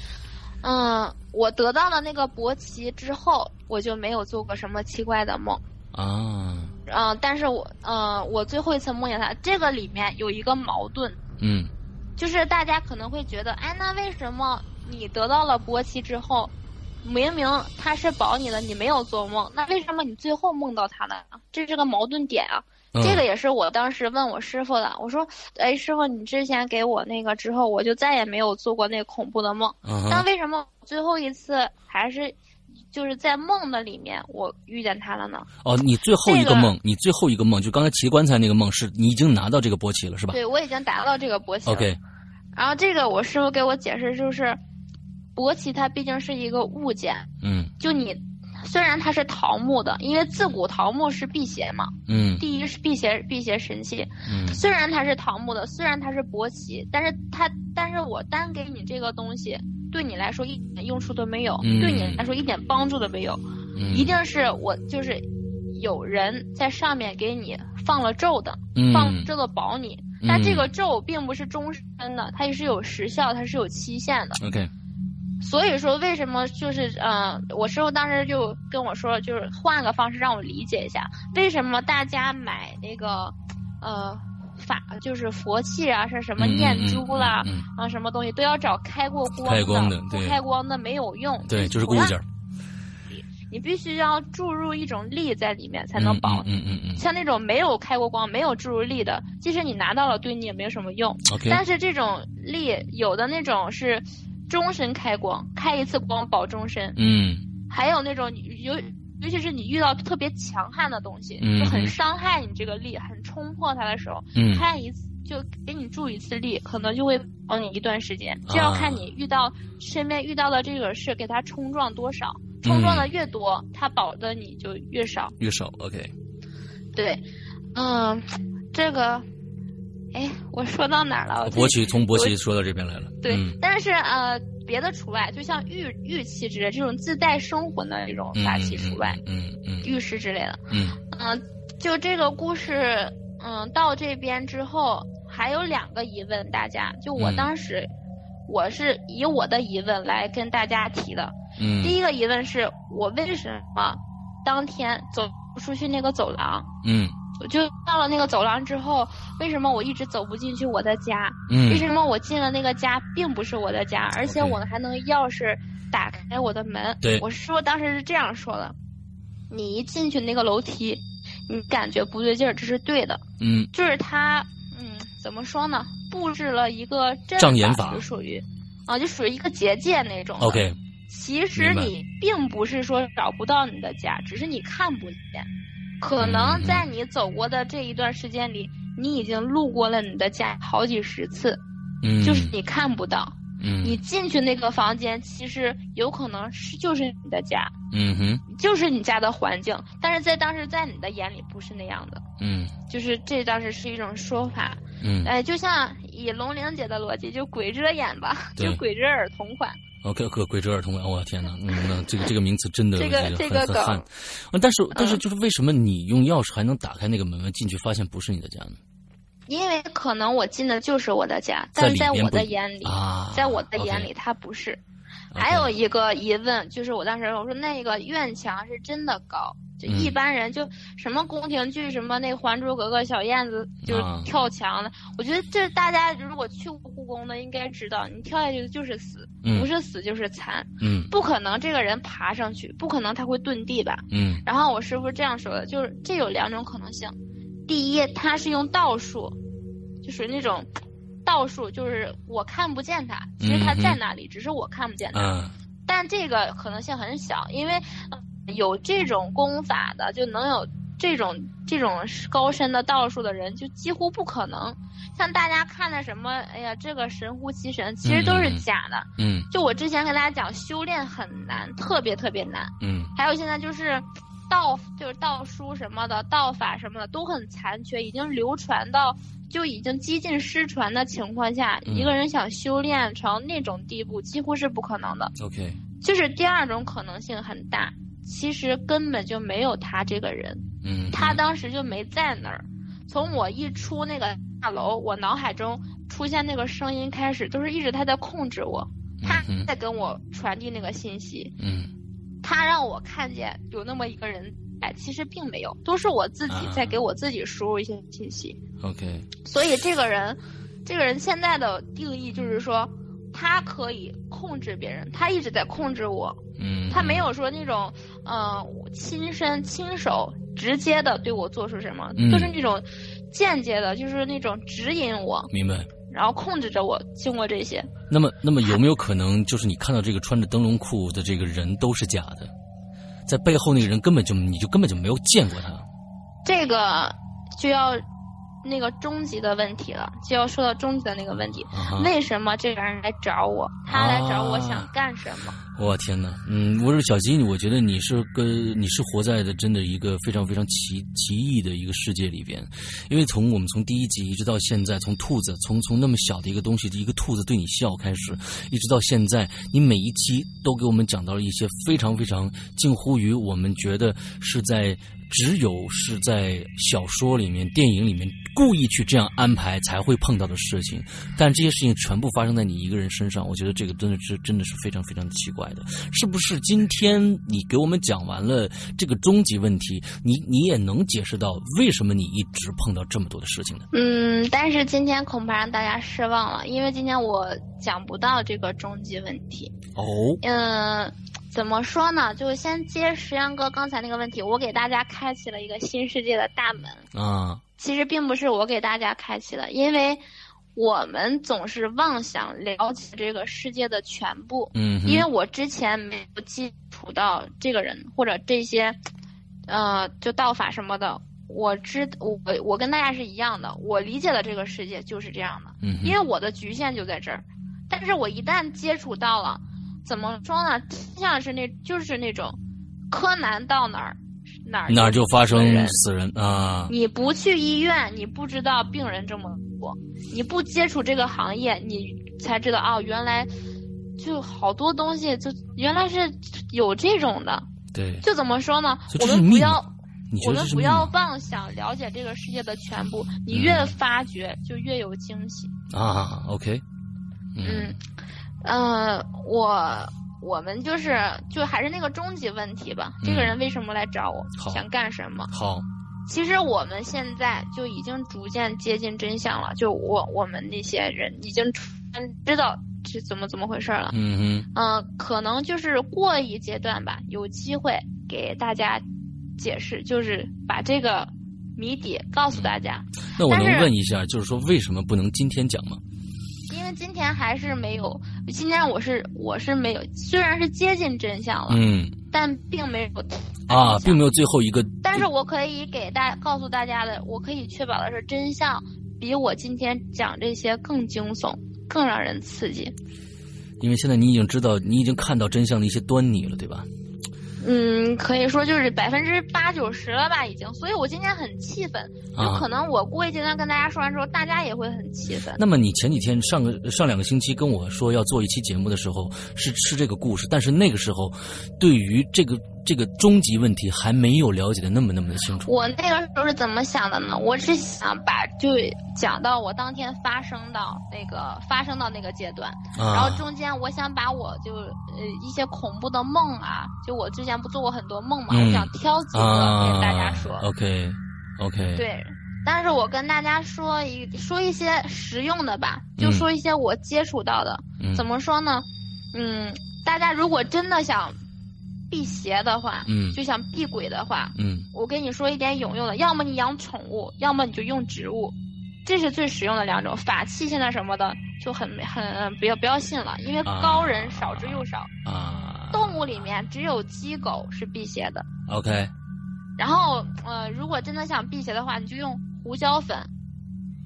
嗯，我得到了那个伯奇之后，我就没有做过什么奇怪的梦。啊，嗯，但是我，嗯，我最后一次梦见他，这个里面有一个矛盾，嗯就是大家可能会觉得，哎，那为什么你得到了波奇之后，明明他是保你的，你没有做梦，那为什么你最后梦到他了呢？这是个矛盾点啊。嗯这个也是我当时问我师傅的，我说，哎，师傅，你之前给我那个之后，我就再也没有做过那个恐怖的梦，嗯哼，但为什么最后一次还是就是在梦的里面我遇见他了呢？哦，你最后一这个个梦，你最后一个梦，就刚才骑棺材那个梦，是你已经拿到这个波奇了，是吧对我已经达到这个波奇了。？OK，然后这个我师傅给我解释就是，勃起它毕竟是一个物件，嗯。就你虽然它是桃木的，因为自古桃木是辟邪嘛，嗯。第一是辟邪辟邪神器。嗯。虽然它是桃木的，虽然它是勃起，但是它但是我单给你这个东西，对你来说一点用处都没有，嗯对你来说一点帮助都没有，嗯，一定是我就是有人在上面给你放了咒的，嗯放咒的保你。但嗯这个咒并不是终身的，它也是有时效，它是有期限的。OK，所以说，为什么就是呃，我师傅当时就跟我说，就是换个方式让我理解一下，为什么大家买那个呃法就是佛器啊，是什么嗯嗯念珠啦、嗯嗯啊什么东西都要找开过光开光的不开光的没有用。对，就是个同样物件儿，你必须要注入一种力在里面才能保你。嗯嗯嗯像那种没有开过光、没有注入力的，即使你拿到了，对你也没有什么用。，OK，但是这种力有的那种是终身开光，开一次光保终身，嗯还有那种尤尤其是你遇到特别强悍的东西，嗯就很伤害你这个力，很冲破它的时候，嗯开一次就给你注一次力，可能就会保你一段时间。这要看你遇到身边遇到的这个事，给它冲撞多少，冲撞的越多，它保的你就越少。越少，OK，对，嗯，这个哎，我说到哪儿了？博奇从博奇说到这边来了。对，嗯但是呃，别的除外，就像玉玉器之类这种自带生魂的这种法器除外，嗯嗯玉石之类的。嗯嗯、就这个故事，嗯、到这边之后还有两个疑问，大家就我嗯当时，我是以我的疑问来跟大家提的。嗯第一个疑问是我为什么当天走不出去那个走廊？嗯我就到了那个走廊之后，为什么我一直走不进去我的家？嗯为什么我进了那个家并不是我的家，而且我还能钥匙打开我的门？对我是说当时是这样说的：你一进去那个楼梯，你感觉不对劲儿，这是对的。嗯就是他，嗯，怎么说呢？布置了一个阵障眼法就属于，啊，就属于一个结界那种。，OK，其实你并不是说找不到你的家，只是你看不见。可能嗯在你走过的这一段时间里，你已经路过了你的家好几十次，嗯，就是你看不到。嗯你进去那个房间，其实有可能是就是你的家，嗯哼就是你家的环境，但是在当时在你的眼里不是那样的，嗯就是这当时是一种说法。嗯哎，就像以龙玲姐的逻辑，就鬼遮眼吧，就鬼遮耳同款。，OK，和鬼遮耳同款，我、天哪，嗯，那这个这个名词真的这个这这个但是但是嗯就是为什么你用钥匙还能打开那个门进去，发现不是你的家呢？因为可能我进的就是我的家，但是在我的眼里，啊，在我的眼里它不是。还有一个疑问，就是我当时我说那个院墙是真的高，就嗯。一般人就什么宫廷剧什么那《还珠格格》小燕子就是啊。跳墙的，我觉得这大家如果去过故宫的应该知道，你跳下去就是死，嗯。不是死就是残，嗯。不可能这个人爬上去，不可能他会遁地吧？嗯。然后我师傅这样说的，就是这有两种可能性，第一，他是用道术，就属于那种道术，就是我看不见他，其实他在那里，只是我看不见他。嗯但这个可能性很小，因为呃有这种功法的，就能有这种这种高深的道术的人，就几乎不可能。像大家看的什么，哎呀，这个神乎其神，其实都是假的。嗯就我之前跟大家讲，修炼很难，特别特别难。嗯还有现在就是道，就是道书什么的，道法什么的都很残缺，已经流传到就已经几近失传的情况下，嗯。一个人想修炼成那种地步，几乎是不可能的。，OK，就是第二种可能性很大，其实根本就没有他这个人，嗯，他当时就没在那儿。从我一出那个大楼，我脑海中出现那个声音开始，都是一直他在控制我，他在跟我传递那个信息。嗯。他让我看见有那么一个人，哎，其实并没有，都是我自己啊在给我自己输入一些信息。，OK，所以这个人，这个人现在的定义就是说，他可以控制别人，他一直在控制我，嗯，他没有说那种，呃，亲身亲手直接的对我做出什么，嗯都是那种间接的，就是那种指引我，明白。然后控制着我，经过这些。那么，那么有没有可能，就是你看到这个穿着灯笼裤的这个人都是假的，在背后那个人根本就你就根本就没有见过他？这个就要那个终极的问题了，就要说到终极的那个问题。啊为什么这个人来找我？他来找我啊想干什么？我天哪，嗯，我说小金，我觉得你是跟你是活在的真的一个非常非常奇奇异的一个世界里边，因为从我们从第一集一直到现在，从兔子从从那么小的一个东西，一个兔子对你笑开始，一直到现在，你每一期都给我们讲到了一些非常非常近乎于我们觉得是在只有是在小说里面、电影里面故意去这样安排才会碰到的事情，但这些事情全部发生在你一个人身上，我觉得这个真的是真的是非常非常的奇怪。的，是不是？今天你给我们讲完了这个终极问题，你你也能解释到为什么你一直碰到这么多的事情呢？嗯，但是今天恐怕让大家失望了，因为今天我讲不到这个终极问题。哦，嗯，怎么说呢？就先接石阳哥刚才那个问题，我给大家开启了一个新世界的大门。啊，其实并不是我给大家开启的，因为我们总是妄想了解这个世界的全部。嗯，因为我之前没有接触到这个人或者这些，呃，就道法什么的，我知我我跟大家是一样的，我理解的这个世界就是这样的，嗯，因为我的局限就在这儿。但是我一旦接触到了，怎么说呢？像是那就是那种柯南到哪儿哪儿哪儿就发生死人啊，你不去医院，你不知道病人这么多。你不接触这个行业，你才知道啊，原来就好多东西，就原来是有这种的。对，就怎么说呢？我们不要，我们不要妄想了解这个世界的全部，你嗯越发掘就越有惊喜。啊？OK，嗯，呃，我我们就是就还是那个终极问题吧。这个嗯人为什么来找我？想干什么？好，其实我们现在就已经逐渐接近真相了。就我我们那些人已经知道是怎么怎么回事了。嗯嗯、可能就是过一阶段吧，有机会给大家解释，就是把这个谜底告诉大家。哼，那我能问一下，就是说为什么不能今天讲吗？因为今天还是没有，今天我是我是没有，虽然是接近真相了，嗯但并没有啊，并没有。最后一个，但是我可以给大告诉大家的，我可以确保的是，真相比我今天讲这些更惊悚，更让人刺激。因为现在你已经知道，你已经看到真相的一些端倪了，对吧？嗯，可以说就是百分之八九十了吧，已经。所以我今天很气愤，有啊可能我过一阶段跟大家说完之后，大家也会很气愤。那么你前几天上个上两个星期跟我说要做一期节目的时候，是是这个故事，但是那个时候，对于这个这个终极问题还没有了解的那么那么的清楚。我那个时候是怎么想的呢？我是想把就讲到我当天发生到那个发生到那个阶段，啊，然后中间我想把我就呃一些恐怖的梦啊，就我之前不做过很多梦嘛，嗯我想挑几个啊跟大家说。OK OK，，对，但是我跟大家说一说一些实用的吧，就嗯说一些我接触到的。嗯怎么说呢？嗯，大家如果真的想辟邪的话，嗯就想避鬼的话，嗯我跟你说一点有用的，要么你养宠物，要么你就用植物，这是最实用的两种。法器现在什么的就很很不要不要信了，因为啊高人少之又少。啊动物里面只有鸡狗是辟邪的。，OK，然后呃，如果真的想辟邪的话，你就用胡椒粉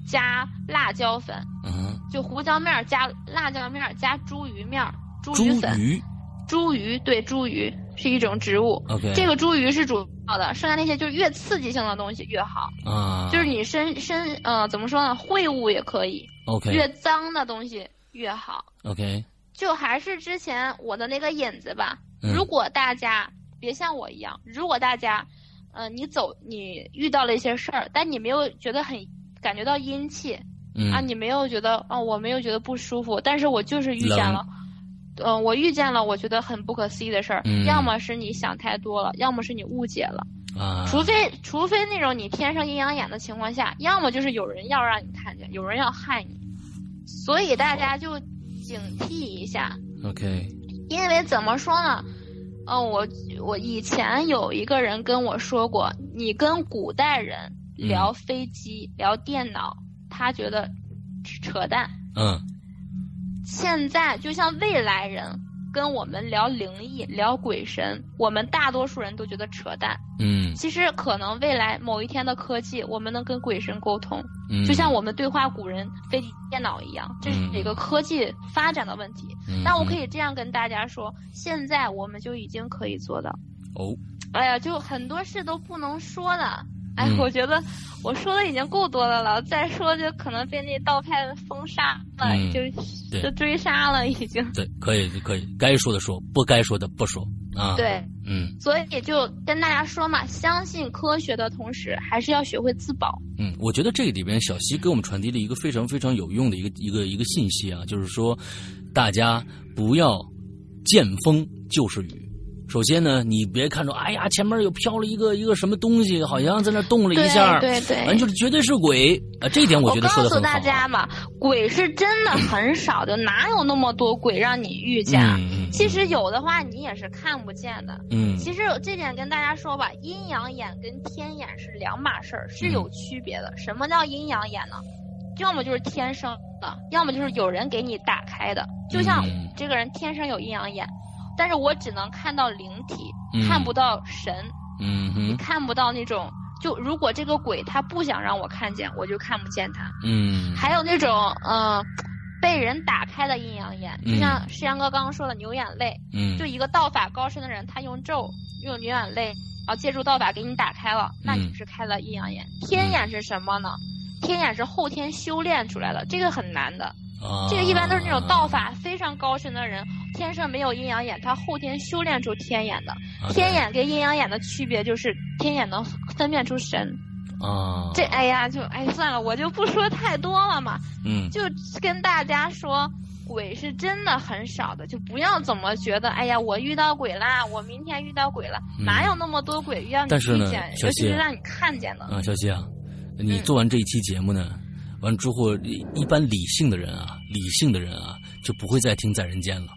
加辣椒粉，嗯，就胡椒面加辣椒面加茱萸面、茱猪萸粉。鱼茱萸对茱萸是一种植物。，OK，这个茱萸是主要的，剩下那些就是越刺激性的东西越好。啊，就是你身身呃怎么说呢，秽物也可以，OK 越脏的东西越好。OK，就还是之前我的那个引子吧。嗯如果大家别像我一样，如果大家，呃，你走你遇到了一些事儿，但你没有觉得很感觉到阴气、嗯啊，你没有觉得哦，我没有觉得不舒服，但是我就是遇见冷了。呃，我遇见了我觉得很不可思议的事儿，嗯要么是你想太多了，要么是你误解了。啊，除非除非那种你天生阴阳眼的情况下，要么就是有人要让你看见，有人要害你，所以大家就警惕一下。OK，因为怎么说呢？呃，我我以前有一个人跟我说过，你跟古代人聊飞机、聊电脑，他觉得扯淡。嗯现在就像未来人跟我们聊灵异、聊鬼神，我们大多数人都觉得扯淡。嗯其实可能未来某一天的科技，我们能跟鬼神沟通，嗯，就像我们对话古人、飞机、电脑一样，这是一个科技发展的问题。嗯，但我可以这样跟大家说，现在我们就已经可以做到。哦，哎呀，就很多事都不能说了。哎，嗯我觉得我说的已经够多的了，再说就可能被那道派封杀了，嗯就对就追杀了，已经。对，可以可以，该说的说，不该说的不说啊，，对，嗯所以就跟大家说嘛，相信科学的同时，还是要学会自保。嗯，我觉得这个里边小溪给我们传递了一个非常非常有用的一个一个一个信息啊，就是说，大家不要见风就是雨。首先呢，你别看着，哎呀，前面又飘了一个一个什么东西，好像在那动了一下，对对对完就是绝对是鬼啊！这一点我觉得说的很好。告诉大家嘛，鬼是真的很少的，哪有那么多鬼让你遇见？其实有的话，你也是看不见的。嗯其实这点跟大家说吧，阴阳眼跟天眼是两码事儿，是有区别的。什么叫阴阳眼呢？要么就是天生的，要么就是有人给你打开的。就像嗯这个人天生有阴阳眼，但是我只能看到灵体，嗯看不到神，嗯哼看不到那种。就如果这个鬼他不想让我看见，我就看不见他。嗯，还有那种嗯、呃被人打开的阴阳眼，就嗯像石阳哥刚刚说的牛眼泪，嗯就一个道法高深的人，他用咒用牛眼泪，然后借助道法给你打开了，那你嗯是开了阴阳眼。天眼是什么呢？天眼是后天修炼出来的，这个很难的。啊，这个一般都是那种道法非常高深的人，天生没有阴阳眼，他后天修炼出天眼的。啊天眼跟阴阳眼的区别就是天眼能分辨出神。啊，这哎呀，就哎算了，我就不说太多了嘛，嗯就跟大家说。鬼是真的很少的，就不要怎么觉得，哎呀，我遇到鬼啦，我明天遇到鬼了，嗯哪有那么多鬼让你但是呢遇见，尤其是让你看见的。啊，小西啊，你嗯做完这一期节目呢，完之后，一般理性的人啊，理性的人啊，就不会再听《在人间》了，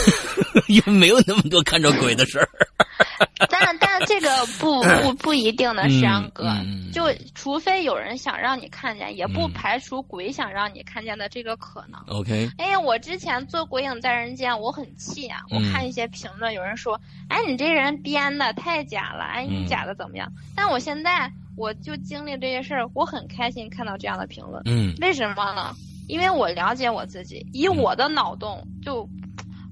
因为没有那么多看着鬼的事儿。但但这个不 不不一定的，石阳哥，就除非有人想让你看见，也不嗯排除鬼想让你看见的这个可能。OK，哎呀，我之前做《鬼影在人间》，我很气啊！我嗯看一些评论，有人说：“哎，你这人编的太假了，哎，你嗯假的怎么样？”但我现在我就经历这些事儿，我很开心看到这样的评论。嗯为什么呢？因为我了解我自己，以我的脑洞，就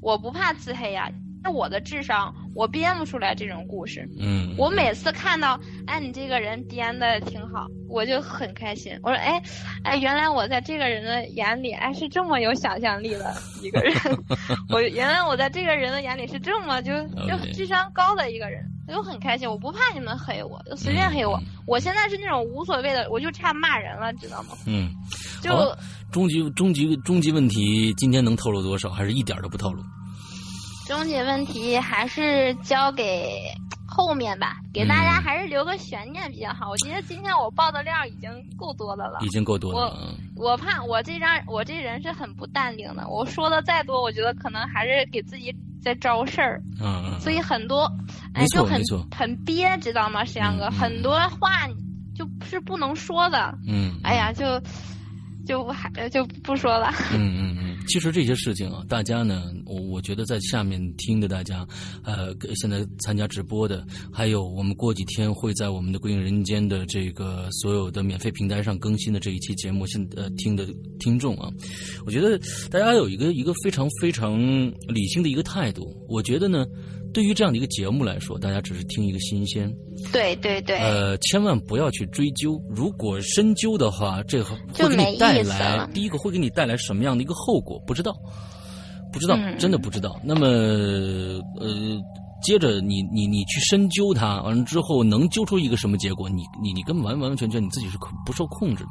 我不怕自黑呀、那我的智商，我编不出来这种故事。嗯，我每次看到，哎，你这个人编的挺好，我就很开心。我说，哎，哎，原来我在这个人的眼里，哎，是这么有想象力的一个人。我原来我在这个人的眼里是这么就就智商高的一个人，我就很开心。我不怕你们黑我，就随便黑我。我现在是那种无所谓的，我就差骂人了，知道吗？嗯，就好终极终极终极问题，今天能透露多少？还是一点儿都不透露？终极问题还是交给后面吧，给大家嗯还是留个悬念比较好。我觉得今天我爆的料已经够多的了已。经够多了。我我怕我这张我这人是很不淡定的，我说的再多，我觉得可能还是给自己在招事儿，嗯嗯，所以很多，哎，就很很憋，知道吗，石阳哥？很多话就是不能说的，嗯，哎呀，就就还就不说了。嗯嗯嗯，其实这些事情啊，大家呢，我我觉得在下面听的大家，呃，现在参加直播的，还有我们过几天会在我们的《归隐人间》的这个所有的免费平台上更新的这一期节目，现呃听的听众啊，我觉得大家有一个一个非常非常理性的一个态度。我觉得呢，对于这样的一个节目来说，大家只是听一个新鲜，对对对，呃，千万不要去追究。如果深究的话，这个会给你带来了第一个会给你带来什么样的一个后果？不知道，不知道，嗯真的不知道。那么，呃，接着你你你去深究它，完了之后能揪出一个什么结果？你你你根本完完全全你自己是控不受控制的。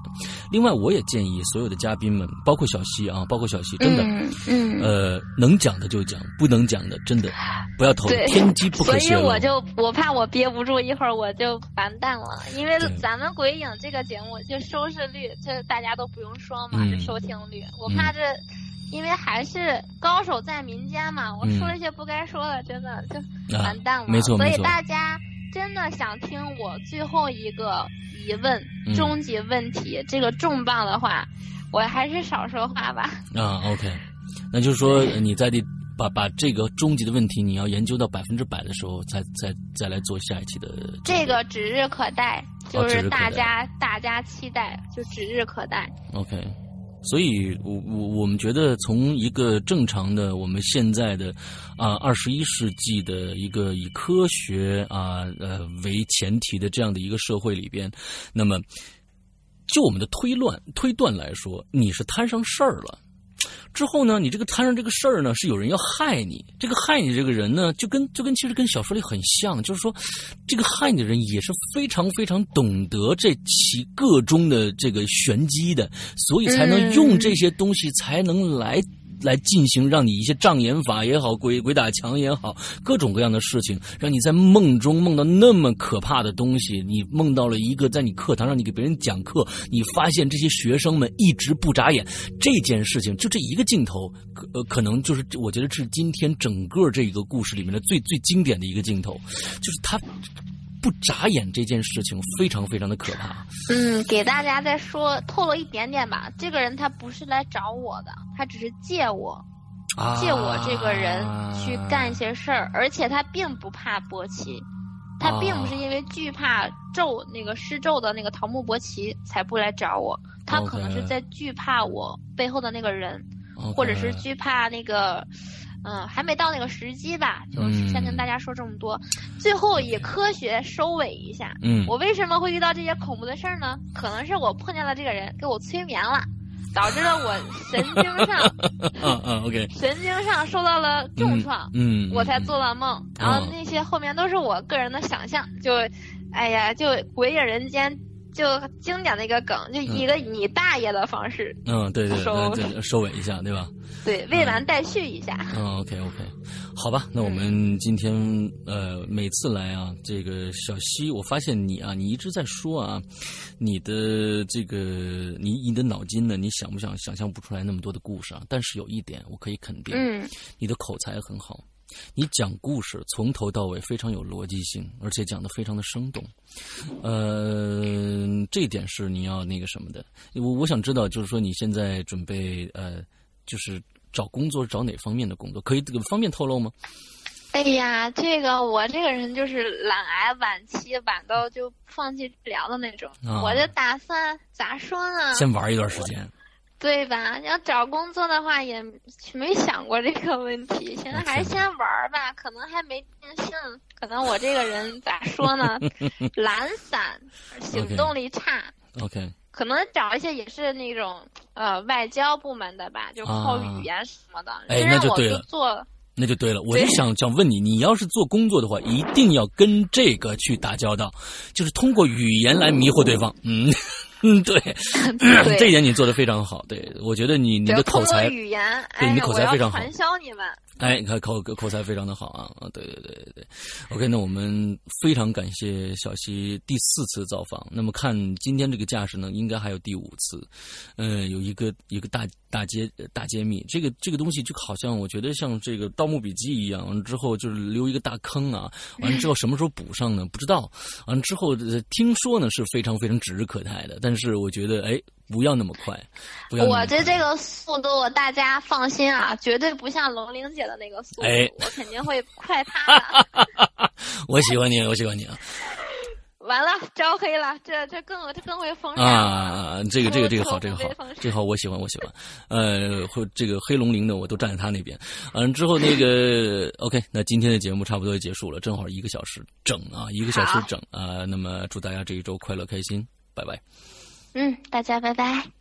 另外，我也建议所有的嘉宾们，包括小西啊，包括小西，真的。嗯嗯。呃，能讲的就讲，不能讲的真的不要透露，对天机不可泄所以。我就我怕我憋不住，一会儿我就完蛋了。因为咱们鬼影这个节目就收视率，这大家都不用说嘛，嗯这收听率，我怕这，因为还是高手在民间嘛，我说了一些不该说的，真的就啊完蛋了。没错所以大家真的想听我最后一个疑问、嗯终极问题，这个重磅的话，我还是少说话吧。啊，OK，那就是说呃你在这把把这个终极的问题，你要研究到百分之百的时候，再再再来做下一期的这个指日可待，就是大家、大家期待，就指日可待。OK。所以，我我我们觉得，从一个正常的我们现在的啊二十一世纪的一个以科学啊呃为前提的这样的一个社会里边，那么就我们的推乱推断来说，你是摊上事儿了。之后呢，你这个摊上这个事儿呢，是有人要害你。这个害你这个人呢，就跟就跟其实跟小说里很像，就是说，这个害你的人也是非常非常懂得这其个中的这个玄机的，所以才能用这些东西，才能来。来进行让你一些障眼法也好，鬼鬼打墙也好，各种各样的事情，让你在梦中梦到那么可怕的东西。你梦到了一个在你课堂上，你给别人讲课，你发现这些学生们一直不眨眼，这件事情就这一个镜头，可呃可能就是我觉得是今天整个这个故事里面的最最经典的一个镜头，就是他不眨眼这件事情非常非常的可怕。嗯，给大家再说透露一点点吧。这个人他不是来找我的，他只是借我，啊借我这个人去干一些事儿，而且他并不怕伯奇，他并不是因为惧怕咒那个施咒的那个桃木伯奇才不来找我，他可能是在惧怕我背后的那个人。或者是惧怕那个，嗯，还没到那个时机吧，就是先跟大家说这么多。最后以科学收尾一下。嗯，我为什么会遇到这些恐怖的事儿呢？可能是我碰见了这个人，给我催眠了，导致了我神经上，嗯嗯，OK，神经上受到了重创，嗯，我才做了梦。然后那些后面都是我个人的想象，就，哎呀，就鬼影人间。就经典的一个梗，就一个你大爷的方式。嗯，对对对，收尾一下，对吧？对，未完待续一下。嗯，OK OK，好吧，那我们今天呃，每次来啊，这个小西，我发现你啊，你一直在说啊，你的这个你你的脑筋呢，你想不想想象不出来那么多的故事啊？但是有一点我可以肯定，嗯，你的口才很好。你讲故事从头到尾非常有逻辑性，而且讲的非常的生动，呃，这一点是你要那个什么的。我我想知道，就是说你现在准备呃，就是找工作找哪方面的工作？可以方便透露吗？哎呀，这个我这个人就是懒癌晚期，晚到就放弃治疗的那种。我就打算咋说呢？先玩一段时间。对吧？要找工作的话，也没想过这个问题。现在还是先玩吧，可能还没定性。可能我这个人咋说呢？懒散，行动力差。OK。可能找一些也是那种呃外交部门的吧，就靠语言什么的。哎，那就对了。做那就对了。我就想 想问你，你要是做工作的话，一定要跟这个去打交道，就是通过语言来迷惑对方。嗯。嗯，对，这一点你做的非常好。对我觉得你你的口才，语言，对你的口才非常好。传销你们。哎，你看口口才非常的好啊啊！对对对对对，OK，那我们非常感谢小西第四次造访。那么看今天这个架势呢，应该还有第五次。嗯，有一个一个大大揭大揭秘，这个这个东西就好像我觉得像这个《盗墓笔记》一样，完之后就是留一个大坑啊，完了之后什么时候补上呢？不知道。完了之后听说呢是非常非常指日可待的，但是我觉得哎。不要那么快，我这这个速度大家放心啊，绝对不像龙玲姐的那个速度，我肯定会快她的。我喜欢你，我喜欢你啊！完了，招黑了，这这更这更会封杀啊！这个这个这个好，这个好，这个好，我喜欢，我喜欢。呃，这个黑龙鳞的我都站在他那边。嗯之后，那个 OK，那今天的节目差不多就结束了，正好一个小时整啊，一个小时整啊。那么祝大家这一周快乐开心，拜拜。嗯，大家拜拜。